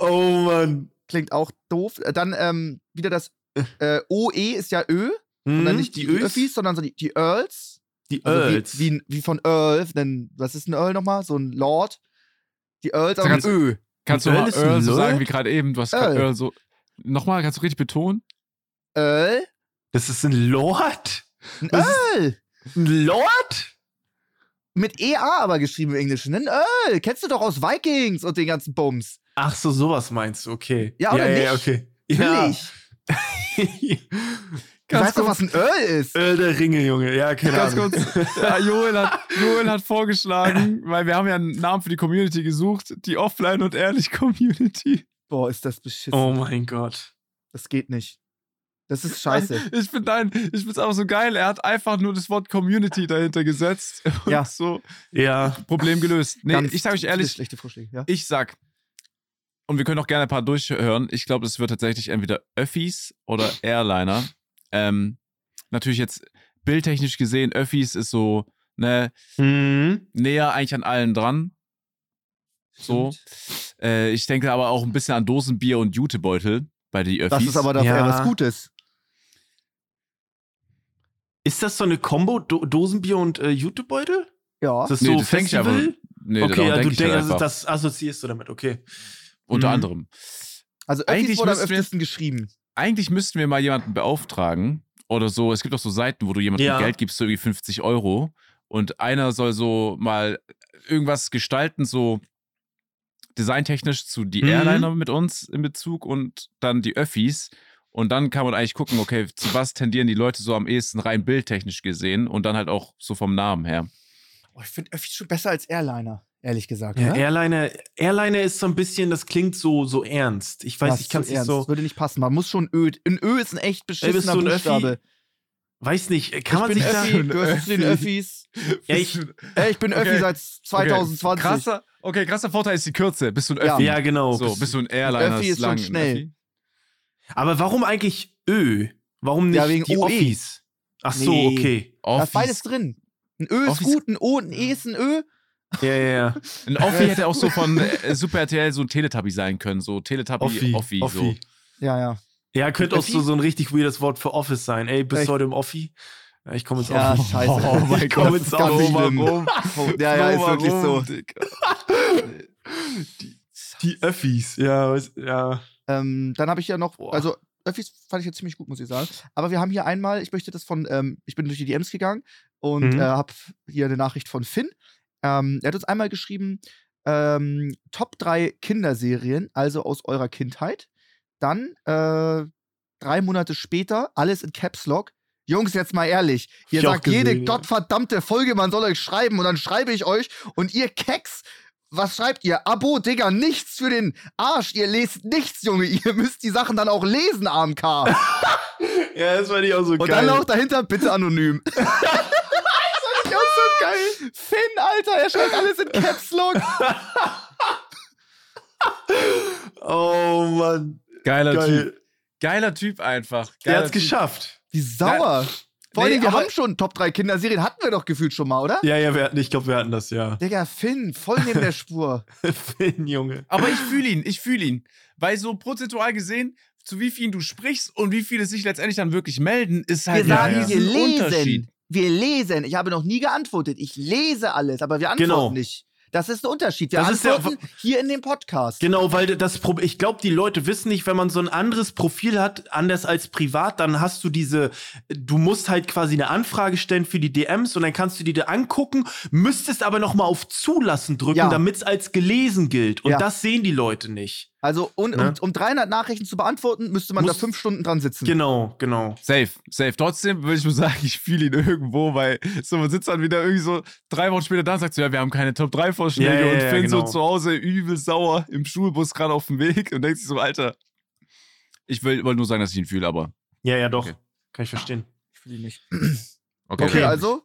Oh Mann. Klingt auch doof. Äh, Dann ähm, wieder das äh, OE ist ja Ö. Und Hm, dann nicht die, Ös? Öffis, sondern so die, die Earls. Die Also Earls. Wie, wie, wie von Earl, denn was ist ein Earl nochmal? So ein Lord. Die Earls, aber ganz- Ö. Kannst du Earl mal Earl so Lord? sagen wie gerade eben? Du hast gerade Earl. Earl so. Nochmal, kannst du richtig betonen? Earl? das ist ein Lord? Ein Earl! Ein Lord? Mit EA aber geschrieben im Englischen. Ein Earl! Kennst du doch aus Vikings und den ganzen Bums. Ach so, sowas meinst du, okay. Ja, oder ja, ja, nicht? okay. Billig. Du weißt doch, was ein Earl ist. Öl der Ringe, Junge. Ja, keine Ganz Ahnung. kurz. Ja, Joel, hat, Joel hat vorgeschlagen, weil wir haben ja einen Namen für die Community gesucht, die Offline und Ehrlich Community. Boah, ist das beschissen. Oh mein Gott. Das geht nicht. Das ist scheiße. Ich finde nein, ich find's auch so geil. Er hat einfach nur das Wort Community dahinter gesetzt. Und Ja. so Ja. Problem gelöst. Nee, Ganz ich sage euch ehrlich, Schlechte Vorschläge, ja. ich sag, und wir können auch gerne ein paar durchhören. Ich glaube, es wird tatsächlich entweder Öffis oder Airliner. Ähm, natürlich jetzt bildtechnisch gesehen, Öffis ist so, ne, Mhm. näher eigentlich an allen dran. So. Äh, ich denke aber auch ein bisschen an Dosenbier und Jutebeutel bei die Öffis. Das ist aber dafür Ja. was Gutes. Ist das so eine Kombo? Do Dosenbier und äh, Jutebeutel? Ja. Ist das Nee, so das denk ich aber- Festival? Nee, okay, ja, du denk ich halt denkst, also einfach. das assoziierst du damit, okay. Unter Mhm. anderem. Also Eigentlich wurde am öftesten geschrieben. Eigentlich müssten wir mal jemanden beauftragen oder so. Es gibt auch so Seiten, wo du jemandem Ja. Geld gibst, so irgendwie 50 Euro. Und einer soll so mal irgendwas gestalten, so designtechnisch zu die Mhm. Airliner mit uns in Bezug und dann die Öffis. Und dann kann man eigentlich gucken, okay, zu was tendieren die Leute so am ehesten rein bildtechnisch gesehen und dann halt auch so vom Namen her. Oh, ich finde Öffis schon besser als Airliner, ehrlich gesagt. Ja, ne? Airliner, Airliner ist so ein bisschen, das klingt so, so ernst. Ich weiß, Das ich ist kann es nicht ernst. so. Das würde nicht passen. Man muss schon Ö. Ein Ö ist ein echt bist beschissener du ein Öffi? Buchstabe. Weiß nicht, kann man ich bin sich da. Öffi, gehörst du zu den Öffis? Ja, ich, Ey, ich bin Öffi Okay. seit 2020. Okay, krasser, okay, krasser Vorteil ist die Kürze. Bist du ein Ja. Öffi? ja, genau. So, bist du ein Airliner? Öffi ist schon lang, schnell. Aber warum eigentlich Ö? Warum nicht Ja, wegen die OE. Offis? Ach so, Nee. okay. Da ist beides drin. Ein Ö ist Offis- gut, ein O und ein E ist ein Ö. Ja, ja, ja. Ein Offi hätte auch so von äh, Super RTL so ein Teletubby sein können. So Teletubby, Offi. so. Ja, ja. Ja, könnte auch Öffi? so, so ein richtig weirdes Wort für Office sein. Ey, bist Echt? du heute im Offi? Ja, ich komme ins Ja, Offi. scheiße. Oh mein Ich komm Gott, ist Offi. schlimm. Warum? Ja, ja, ist wirklich so. Digga? Die Öffis, ja, weiß- ja. Ähm, dann habe ich ja noch, Boah. also Öffis fand ich ja ziemlich gut, muss ich sagen. Aber wir haben hier einmal, ich möchte das von, ähm, ich bin durch die DMs gegangen und Mhm. äh, habe hier eine Nachricht von Finn. Ähm, er hat uns einmal geschrieben, ähm, Top 3 Kinderserien, also aus eurer Kindheit. Dann äh, drei Monate später, alles in Caps Lock. Jungs, jetzt mal ehrlich, ihr Ich sagt jede gesehen, ja. gottverdammte Folge, man soll euch schreiben und dann schreibe ich euch und ihr Keks, was schreibt ihr? Abo, Digga, nichts für den Arsch. Ihr lest nichts, Junge. Ihr müsst die Sachen dann auch lesen, AMK. Ja, das fand ich auch so Und geil. dann auch dahinter, bitte anonym. das fand ich auch so geil. Finn, Alter, er schreibt alles in Caps Lock. oh Mann, Geiler Typ. geil. Geiler Typ einfach. Der Geiler hat's Typ. geschafft. Wie sauer. Vor allem, Nee, wir haben schon Top 3 Kinderserien, hatten wir doch gefühlt schon mal, oder? Ja, ja, wir hatten, ich glaube, wir hatten das, ja. Digga, Finn, voll neben der Spur. Finn, Junge. Aber ich fühle ihn, ich fühle ihn. Weil so prozentual gesehen, zu wie vielen du sprichst und wie viele sich letztendlich dann wirklich melden, ist Wir halt sagen, ein wir Riesenunterschied. lesen. Wir lesen. Ich habe noch nie geantwortet. Ich lese alles, aber wir antworten Genau. nicht. Das ist der Unterschied. Wir Das ist der- hier in dem Podcast. Genau, weil das Problem, ich glaube, die Leute wissen nicht, wenn man so ein anderes Profil hat, anders als privat, dann hast du diese, du musst halt quasi eine Anfrage stellen für die DMs und dann kannst du die dir angucken, müsstest aber noch mal auf Zulassen drücken, Ja. damit es als gelesen gilt. Und Ja. das sehen die Leute nicht. Also, und, Ne? um, um 300 Nachrichten zu beantworten, müsste man Muss- da fünf Stunden dran sitzen. Genau, genau. Safe, safe. Trotzdem würde ich nur sagen, ich fühle ihn irgendwo, weil so man sitzt dann wieder irgendwie so drei Wochen später da und sagt so, ja, wir haben keine Top 3 Vorschläge Ja, ja, und Finn genau. so zu Hause übel sauer im Schulbus gerade auf dem Weg und denkt sich so, Alter, ich will- wollte nur sagen, dass ich ihn fühle, aber Ja, ja, doch. Okay. Kann ich verstehen. Ich will die nicht. okay. Okay, also,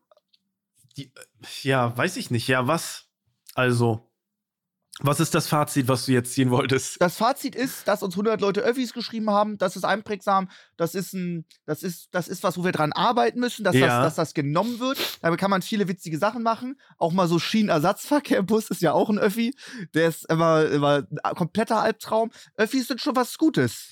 Die, ja, weiß ich nicht. Ja, was? Also, was ist das Fazit, was du jetzt ziehen wolltest? das Fazit ist, dass uns 100 Leute Öffis geschrieben haben. Das ist einprägsam. Das ist ein, das ist, das ist was, wo wir dran arbeiten müssen, dass, Ja. das, dass das genommen wird. Damit kann man viele witzige Sachen machen. Auch mal so Schienenersatzverkehrbus ist ja auch ein Öffi. Der ist immer, immer ein kompletter Albtraum. Öffis sind schon was Gutes.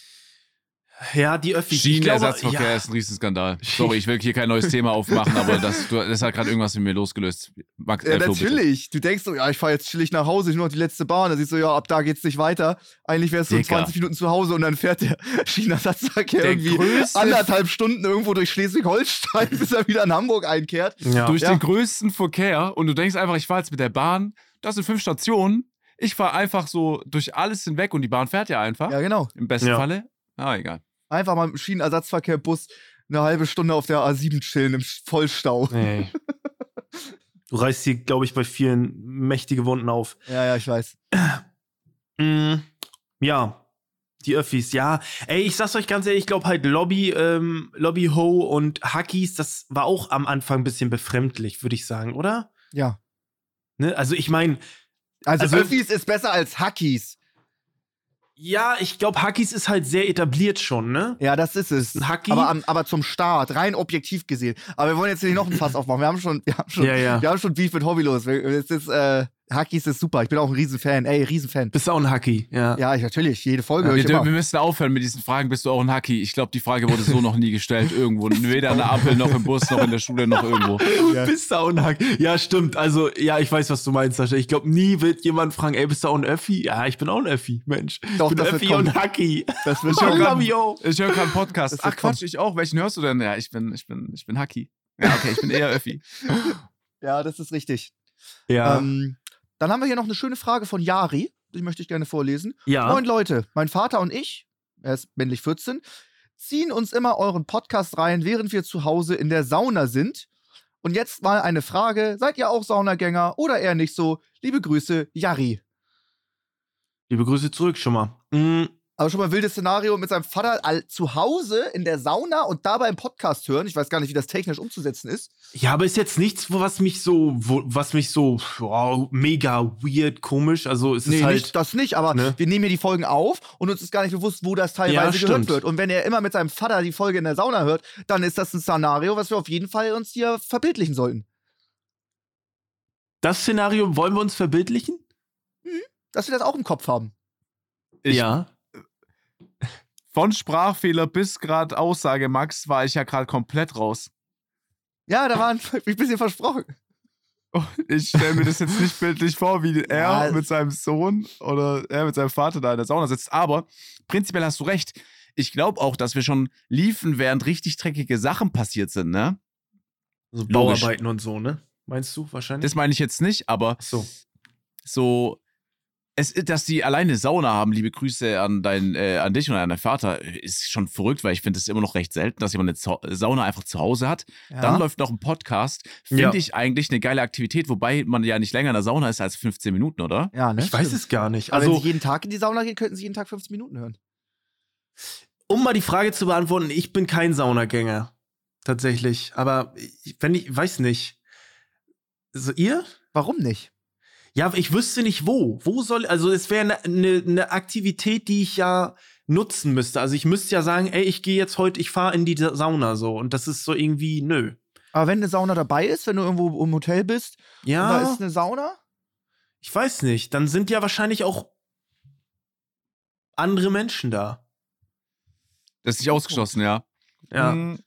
Ja, die Öffis. glaube, Schienenersatzverkehr ja. ist ein Riesenskandal. Sorry, ich will hier kein neues Thema aufmachen, aber das, du, das hat gerade irgendwas in mir losgelöst. Max, Ja, äh, Flo, bitte. natürlich. Du denkst so, ja, ich fahre jetzt chillig nach Hause, ich nur noch die letzte Bahn. Da siehst du, ja, ab da geht's nicht weiter. Eigentlich wärst du in Dicker. 20 Minuten zu Hause und dann fährt der Schienenersatzverkehr Der irgendwie größte- anderthalb Stunden irgendwo durch Schleswig-Holstein, bis er wieder in Hamburg einkehrt. Ja. Durch Ja. den größten Verkehr und du denkst einfach, ich fahre jetzt mit der Bahn, das sind fünf Stationen. Ich fahre einfach so durch alles hinweg und die Bahn fährt ja einfach. Ja, genau. Im besten Ja. Falle. Ah, egal. Einfach mal im Schienenersatzverkehrbus eine halbe Stunde auf der A7 chillen im Vollstau. Nee. Du reißt hier, glaube ich, bei vielen mächtige Wunden auf. Ja, ja, ich weiß. Mm, ja, die Öffis, ja. Ey, ich sag's euch ganz ehrlich, ich glaube halt Lobby, ähm, Lobby Ho und Hackies, das war auch am Anfang ein bisschen befremdlich, würde ich sagen, oder? Ja. Ne? Also ich meine, Also, Also- Öffis ist besser als Hackies. Ja, ich glaube, Hackies ist halt sehr etabliert schon, ne? Ja, das ist es. Hacki? Aber, aber zum Start, rein objektiv gesehen. Aber wir wollen jetzt nicht noch ein Fass aufmachen. Wir haben schon, wir haben schon, Ja, ja. Wir haben schon Beef mit Hobbylos. Es ist, äh, Hackies ist super. Ich bin auch ein Riesenfan. Ey, Riesenfan. Bist du auch ein Hacki, ja. Ja, ich, natürlich. Jede Folge höre Wir, ich dür- immer. wir müssen aufhören mit diesen Fragen. Bist du auch ein Hacki? Ich glaube, die Frage wurde so noch nie gestellt irgendwo. Weder an der Ampel, noch im Bus, noch in der Schule, noch irgendwo. Ja. Bist du auch ein Hacki? Ja, stimmt. Also, ja, ich weiß, was du meinst, Sascha. Ich glaube, nie wird jemand fragen, ey, bist du auch ein Öffi? Ja, ich bin auch ein Öffi, Mensch. Doch, ich bin Öffi und Hacki. Das wird Ich höre schon. Ich höre gerade einen Podcast. Ach wird kommen. Quatsch, ich auch. Welchen hörst du denn? Ja, ich bin, ich bin, ich bin Hacki. Ja, okay, ich bin eher Öffi. Ja, das ist richtig. Ja. Ähm, dann haben wir hier noch eine schöne Frage von Yari. Die möchte ich gerne vorlesen. ja. Moin Leute, mein Vater und ich, er ist männlich 14, ziehen uns immer euren Podcast rein, während wir zu Hause in der Sauna sind. Und jetzt mal eine Frage: Seid ihr auch Saunagänger oder eher nicht so? Liebe Grüße, Yari. Liebe Grüße zurück schon mal. Mm, Aber schon mal ein wildes Szenario mit seinem Vater zu Hause in der Sauna und dabei einen Podcast hören. Ich weiß gar nicht, wie das technisch umzusetzen ist. Ja, aber ist jetzt nichts, was mich so, was mich so wow, mega weird, komisch. Also es ist Nee, halt. nicht, das nicht, aber ne? wir nehmen hier die Folgen auf und uns ist gar nicht bewusst, wo das Ja, teilweise gehört stimmt. wird. Und wenn er immer mit seinem Vater die Folge in der Sauna hört, dann ist das ein Szenario, was wir auf jeden Fall uns hier verbildlichen sollten. das Szenario wollen wir uns verbildlichen? Dass wir das auch im Kopf haben. Ich, ja. Von Sprachfehler bis gerade Aussage, Max, war ich ja gerade komplett raus. Ja, da war ein, ein bisschen versprochen. Ich stelle mir das jetzt nicht bildlich vor, wie er Ja. mit seinem Sohn oder er mit seinem Vater da in der Sauna sitzt. Aber prinzipiell hast du recht. Ich glaube auch, dass wir schon liefen, während richtig dreckige Sachen passiert sind, ne? So Logisch. Bauarbeiten und so, ne? Meinst du wahrscheinlich? Das meine ich jetzt nicht, aber so. so, es, dass die alleine Sauna haben, liebe Grüße an, dein, äh, an dich und an deinen Vater, ist schon verrückt, weil ich finde es immer noch recht selten, dass jemand eine Zau- Sauna einfach zu Hause hat. Ja. Dann läuft noch ein Podcast. Finde Ja. ich eigentlich eine geile Aktivität, wobei man ja nicht länger in der Sauna ist als 15 Minuten, oder? ja, ne? Ich weiß es gar nicht. Aber wenn Also, Sie jeden Tag in die Sauna gehen, könnten Sie jeden Tag 15 Minuten hören. um mal die Frage zu beantworten, ich bin kein Saunagänger. Tatsächlich. Aber ich, wenn ich, weiß nicht. So, ihr? Warum nicht? Ja, ich wüsste nicht wo. Wo soll, also es wäre eine ne, ne Aktivität, die ich ja nutzen müsste. Also ich müsste ja sagen, ey, ich gehe jetzt heute, ich fahre in die Sauna so. Und das ist so irgendwie, nö. Aber wenn eine Sauna dabei ist, wenn du irgendwo im Hotel bist, ja, und da ist eine Sauna? Ich weiß nicht. Dann sind ja wahrscheinlich auch andere Menschen da. Das ist nicht ausgeschlossen, ja. Ja. Mhm.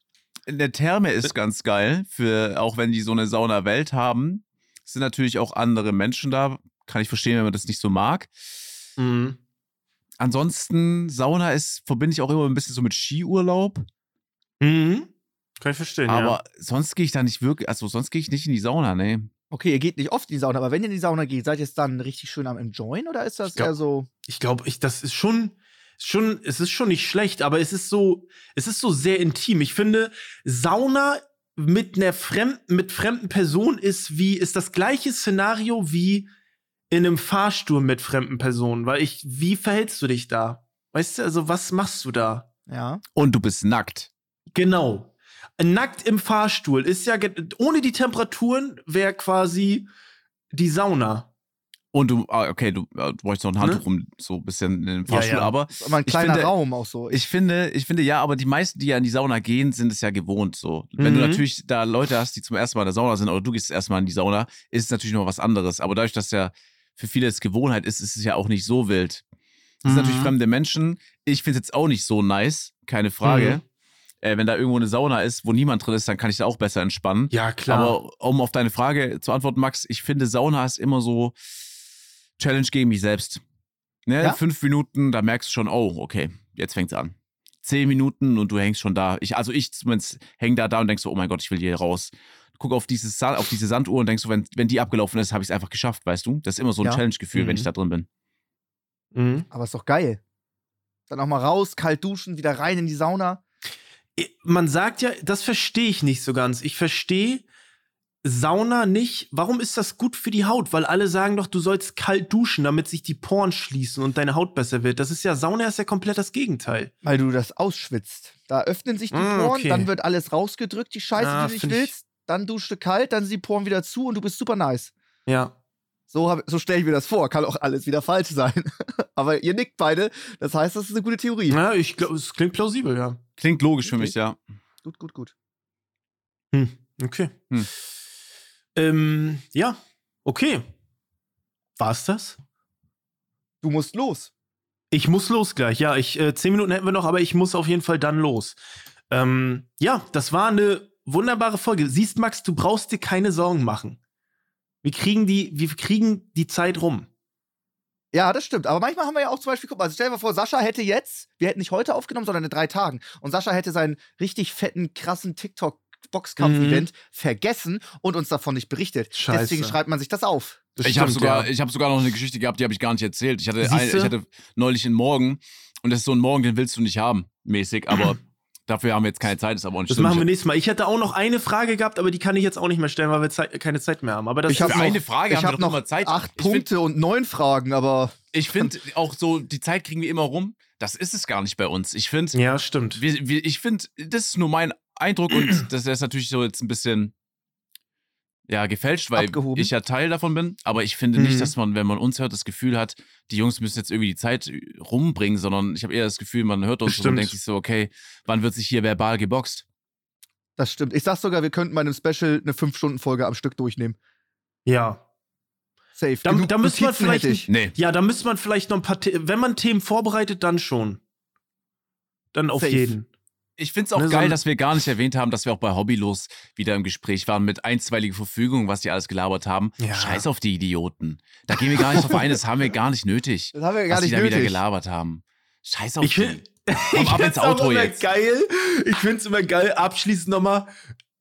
In der Therme ist ganz geil, für auch wenn die so eine Sauna-Welt haben, sind natürlich auch andere Menschen da. Kann ich verstehen, wenn man das nicht so mag. Mhm. Ansonsten, Sauna ist, verbinde ich auch immer ein bisschen so mit Skiurlaub. Mhm. Kann ich verstehen, Aber ja. sonst gehe ich da nicht wirklich, also sonst gehe ich nicht in die Sauna, ne. Okay, ihr geht nicht oft in die Sauna, aber wenn ihr in die Sauna geht, seid ihr jetzt dann richtig schön am Enjoyen oder ist das Ich glaub- eher so. Ich glaube, ich, das ist schon, schon, es ist schon nicht schlecht, aber es ist so, es ist so sehr intim. Ich finde, Sauna mit einer fremden, mit fremden Personen ist wie, ist das gleiche Szenario wie in einem Fahrstuhl mit fremden Personen, weil ich, wie verhältst du dich da? Weißt du, also was machst du da? Ja. Und du bist nackt. Genau. Nackt im Fahrstuhl ist ja, ohne die Temperaturen wäre quasi die Sauna. Und du, ah, okay, du, du bräuchst noch ein Handtuch Ne? um so ein bisschen in den Ja, Fahrstuhl, ja. aber Ist aber ein kleiner finde- Raum auch so. ich finde, ich finde ja, aber die meisten, die ja in die Sauna gehen, sind es ja gewohnt so. Wenn du Mhm. natürlich da Leute hast, die zum ersten Mal in der Sauna sind, oder du gehst erstmal in die Sauna, ist es natürlich noch was anderes. Aber dadurch, dass ja für viele es Gewohnheit ist, ist es ja auch nicht so wild. Das sind natürlich Mhm. fremde Menschen. Ich finde es jetzt auch nicht so nice, keine Frage. Mhm. Äh, wenn da irgendwo eine Sauna ist, wo niemand drin ist, dann kann ich da auch besser entspannen. Ja, klar. Aber um auf deine Frage zu antworten, Max, ich finde, Sauna ist immer so Challenge gegen mich selbst. Ne? Ja? Fünf Minuten, da merkst du schon, oh, okay, jetzt fängt's an. Zehn Minuten und du hängst schon da. Ich, also ich zumindest häng da da und denkst so, oh mein Gott, ich will hier raus. Guck auf, dieses, Sa- auf diese Sanduhr und denkst so, wenn, wenn die abgelaufen ist, habe ich es einfach geschafft, weißt du? Das ist immer so ein Ja. Challenge-Gefühl, wenn Mhm. ich da drin bin. mhm. aber ist doch geil. Dann auch mal raus, kalt duschen, wieder rein in die Sauna. man sagt ja, das verstehe ich nicht so ganz. Ich verstehe Sauna nicht. Warum ist das gut für die Haut? Weil alle sagen doch, du sollst kalt duschen, damit sich die Poren schließen und deine Haut besser wird. Das ist ja, Sauna ist ja komplett das Gegenteil. Weil du das ausschwitzt. Da öffnen sich die Ah, Poren, okay. dann wird alles rausgedrückt, die Scheiße, Ah, die du nicht willst. Dann duschst du kalt, dann sind die Poren wieder zu und du bist super nice. Ja. So, hab- so stelle ich mir das vor. Kann auch alles wieder falsch sein. Aber ihr nickt beide. Das heißt, das ist eine gute Theorie. Ja, ich glaube, es klingt plausibel, ja. Klingt logisch für Okay. mich, ja. Gut, gut, gut. Hm, okay. Hm. Ähm, ja, okay. War's das? Du musst los. Ich muss los gleich. Ja, ich, äh, zehn Minuten hätten wir noch, aber ich muss auf jeden Fall dann los. Ähm, ja, das war eine wunderbare Folge. Siehst, Max, du brauchst dir keine Sorgen machen. Wir kriegen die, wir kriegen die Zeit rum. Ja, das stimmt. Aber manchmal haben wir ja auch zum Beispiel, guck mal, also stell dir mal vor, Sascha hätte jetzt, wir hätten nicht heute aufgenommen, sondern in drei Tagen. Und Sascha hätte seinen richtig fetten, krassen TikTok-Boxkampf-Event vergessen und uns davon nicht berichtet. Scheiße. Deswegen schreibt man sich das auf. Das Ich habe sogar, ja. ich hab sogar noch eine Geschichte gehabt, die habe ich gar nicht erzählt. Ich hatte, ein, ich hatte neulich einen Morgen und das ist so ein Morgen, den willst du nicht haben, mäßig. Aber dafür haben wir jetzt keine Zeit, ist aber auch nicht Das schlimm. machen wir Ich- nächstes Mal. Ich hätte auch noch eine Frage gehabt, aber die kann ich jetzt auch nicht mehr stellen, weil wir Zeit, keine Zeit mehr haben. Aber das Ich hab Für noch- eine Frage ich haben wir habe doch noch immer Zeit. acht Ich find- Punkte und neun Fragen, aber Ich finde auch so, die Zeit kriegen wir immer rum. Das ist es gar nicht bei uns. Ich finde, Ja, stimmt. wir, wir, ich finde, das ist nur mein Eindruck und das ist natürlich so jetzt ein bisschen ja, gefälscht, weil Abgehoben. ich ja Teil davon bin. Aber ich finde Mhm. nicht, dass man, wenn man uns hört, das Gefühl hat, die Jungs müssen jetzt irgendwie die Zeit rumbringen, sondern ich habe eher das Gefühl, man hört uns und Stimmt. denkt sich so, okay, wann wird sich hier verbal geboxt? das stimmt. Ich sag sogar, wir könnten bei einem Special eine 5-Stunden-Folge am Stück durchnehmen. Ja. Safe. Da- Genug da müssen wir Notizen vielleicht. Nee. Ja, da müsste man vielleicht noch ein paar, wenn man Themen vorbereitet, dann schon. Dann auf Safe. jeden. Ich finde es auch Ne, so geil, ein- dass wir gar nicht erwähnt haben, dass wir auch bei Hobbylos wieder im Gespräch waren mit einstweiliger Verfügung, was die alles gelabert haben. Ja. Scheiß auf die Idioten. Da gehen wir gar nicht drauf ein, das haben wir gar nicht nötig. Das haben wir gar was nicht die da wieder nötig. gelabert haben. Scheiß auf Ich die. finde Komm ab ins Outro immer jetzt. geil. Ich finde es immer geil. Abschließend nochmal.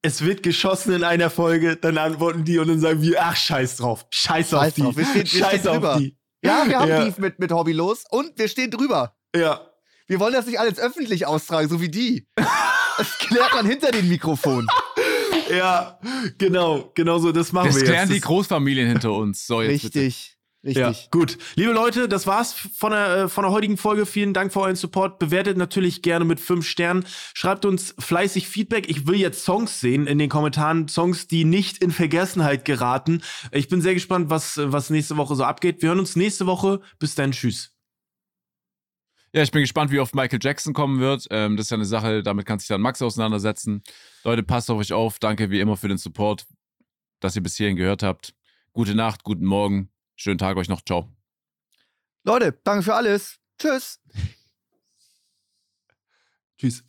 Es wird geschossen in einer Folge, dann antworten die und dann sagen wir, ach, scheiß drauf. Scheiß, auf Scheiß die. drauf. Wir stehen- wir scheiß stehen auf drüber. die. Ja, wir haben Ja. Beef mit, mit Hobby los und wir stehen drüber. Ja. Wir wollen das nicht alles öffentlich austragen, so wie die. Das klärt man hinter dem Mikrofon. Ja, genau, genau so, das machen Das wir klären jetzt. die Das- Großfamilien hinter uns. So, jetzt bitte. Richtig, richtig. Ja, gut. Liebe Leute, das war's von der, äh, von der heutigen Folge. Vielen Dank für euren Support. Bewertet natürlich gerne mit fünf Sternen. Schreibt uns fleißig Feedback. Ich will jetzt Songs sehen in den Kommentaren. Songs, die nicht in Vergessenheit geraten. Ich bin sehr gespannt, was, was nächste Woche so abgeht. Wir hören uns nächste Woche. Bis dann. Tschüss. Ja, ich bin gespannt, wie oft Michael Jackson kommen wird. Ähm, das ist ja eine Sache, damit kann sich dann Max auseinandersetzen. Leute, passt auf euch auf. Danke wie immer für den Support, dass ihr bis hierhin gehört habt. Gute Nacht, guten Morgen. Schönen Tag euch noch. Ciao. Leute, danke für alles. Tschüss. Tschüss.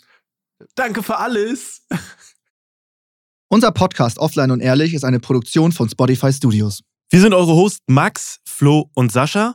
Danke für alles. Unser Podcast Offline und Ehrlich ist eine Produktion von Spotify Studios. Wir sind eure Hosts Max, Flo und Sascha.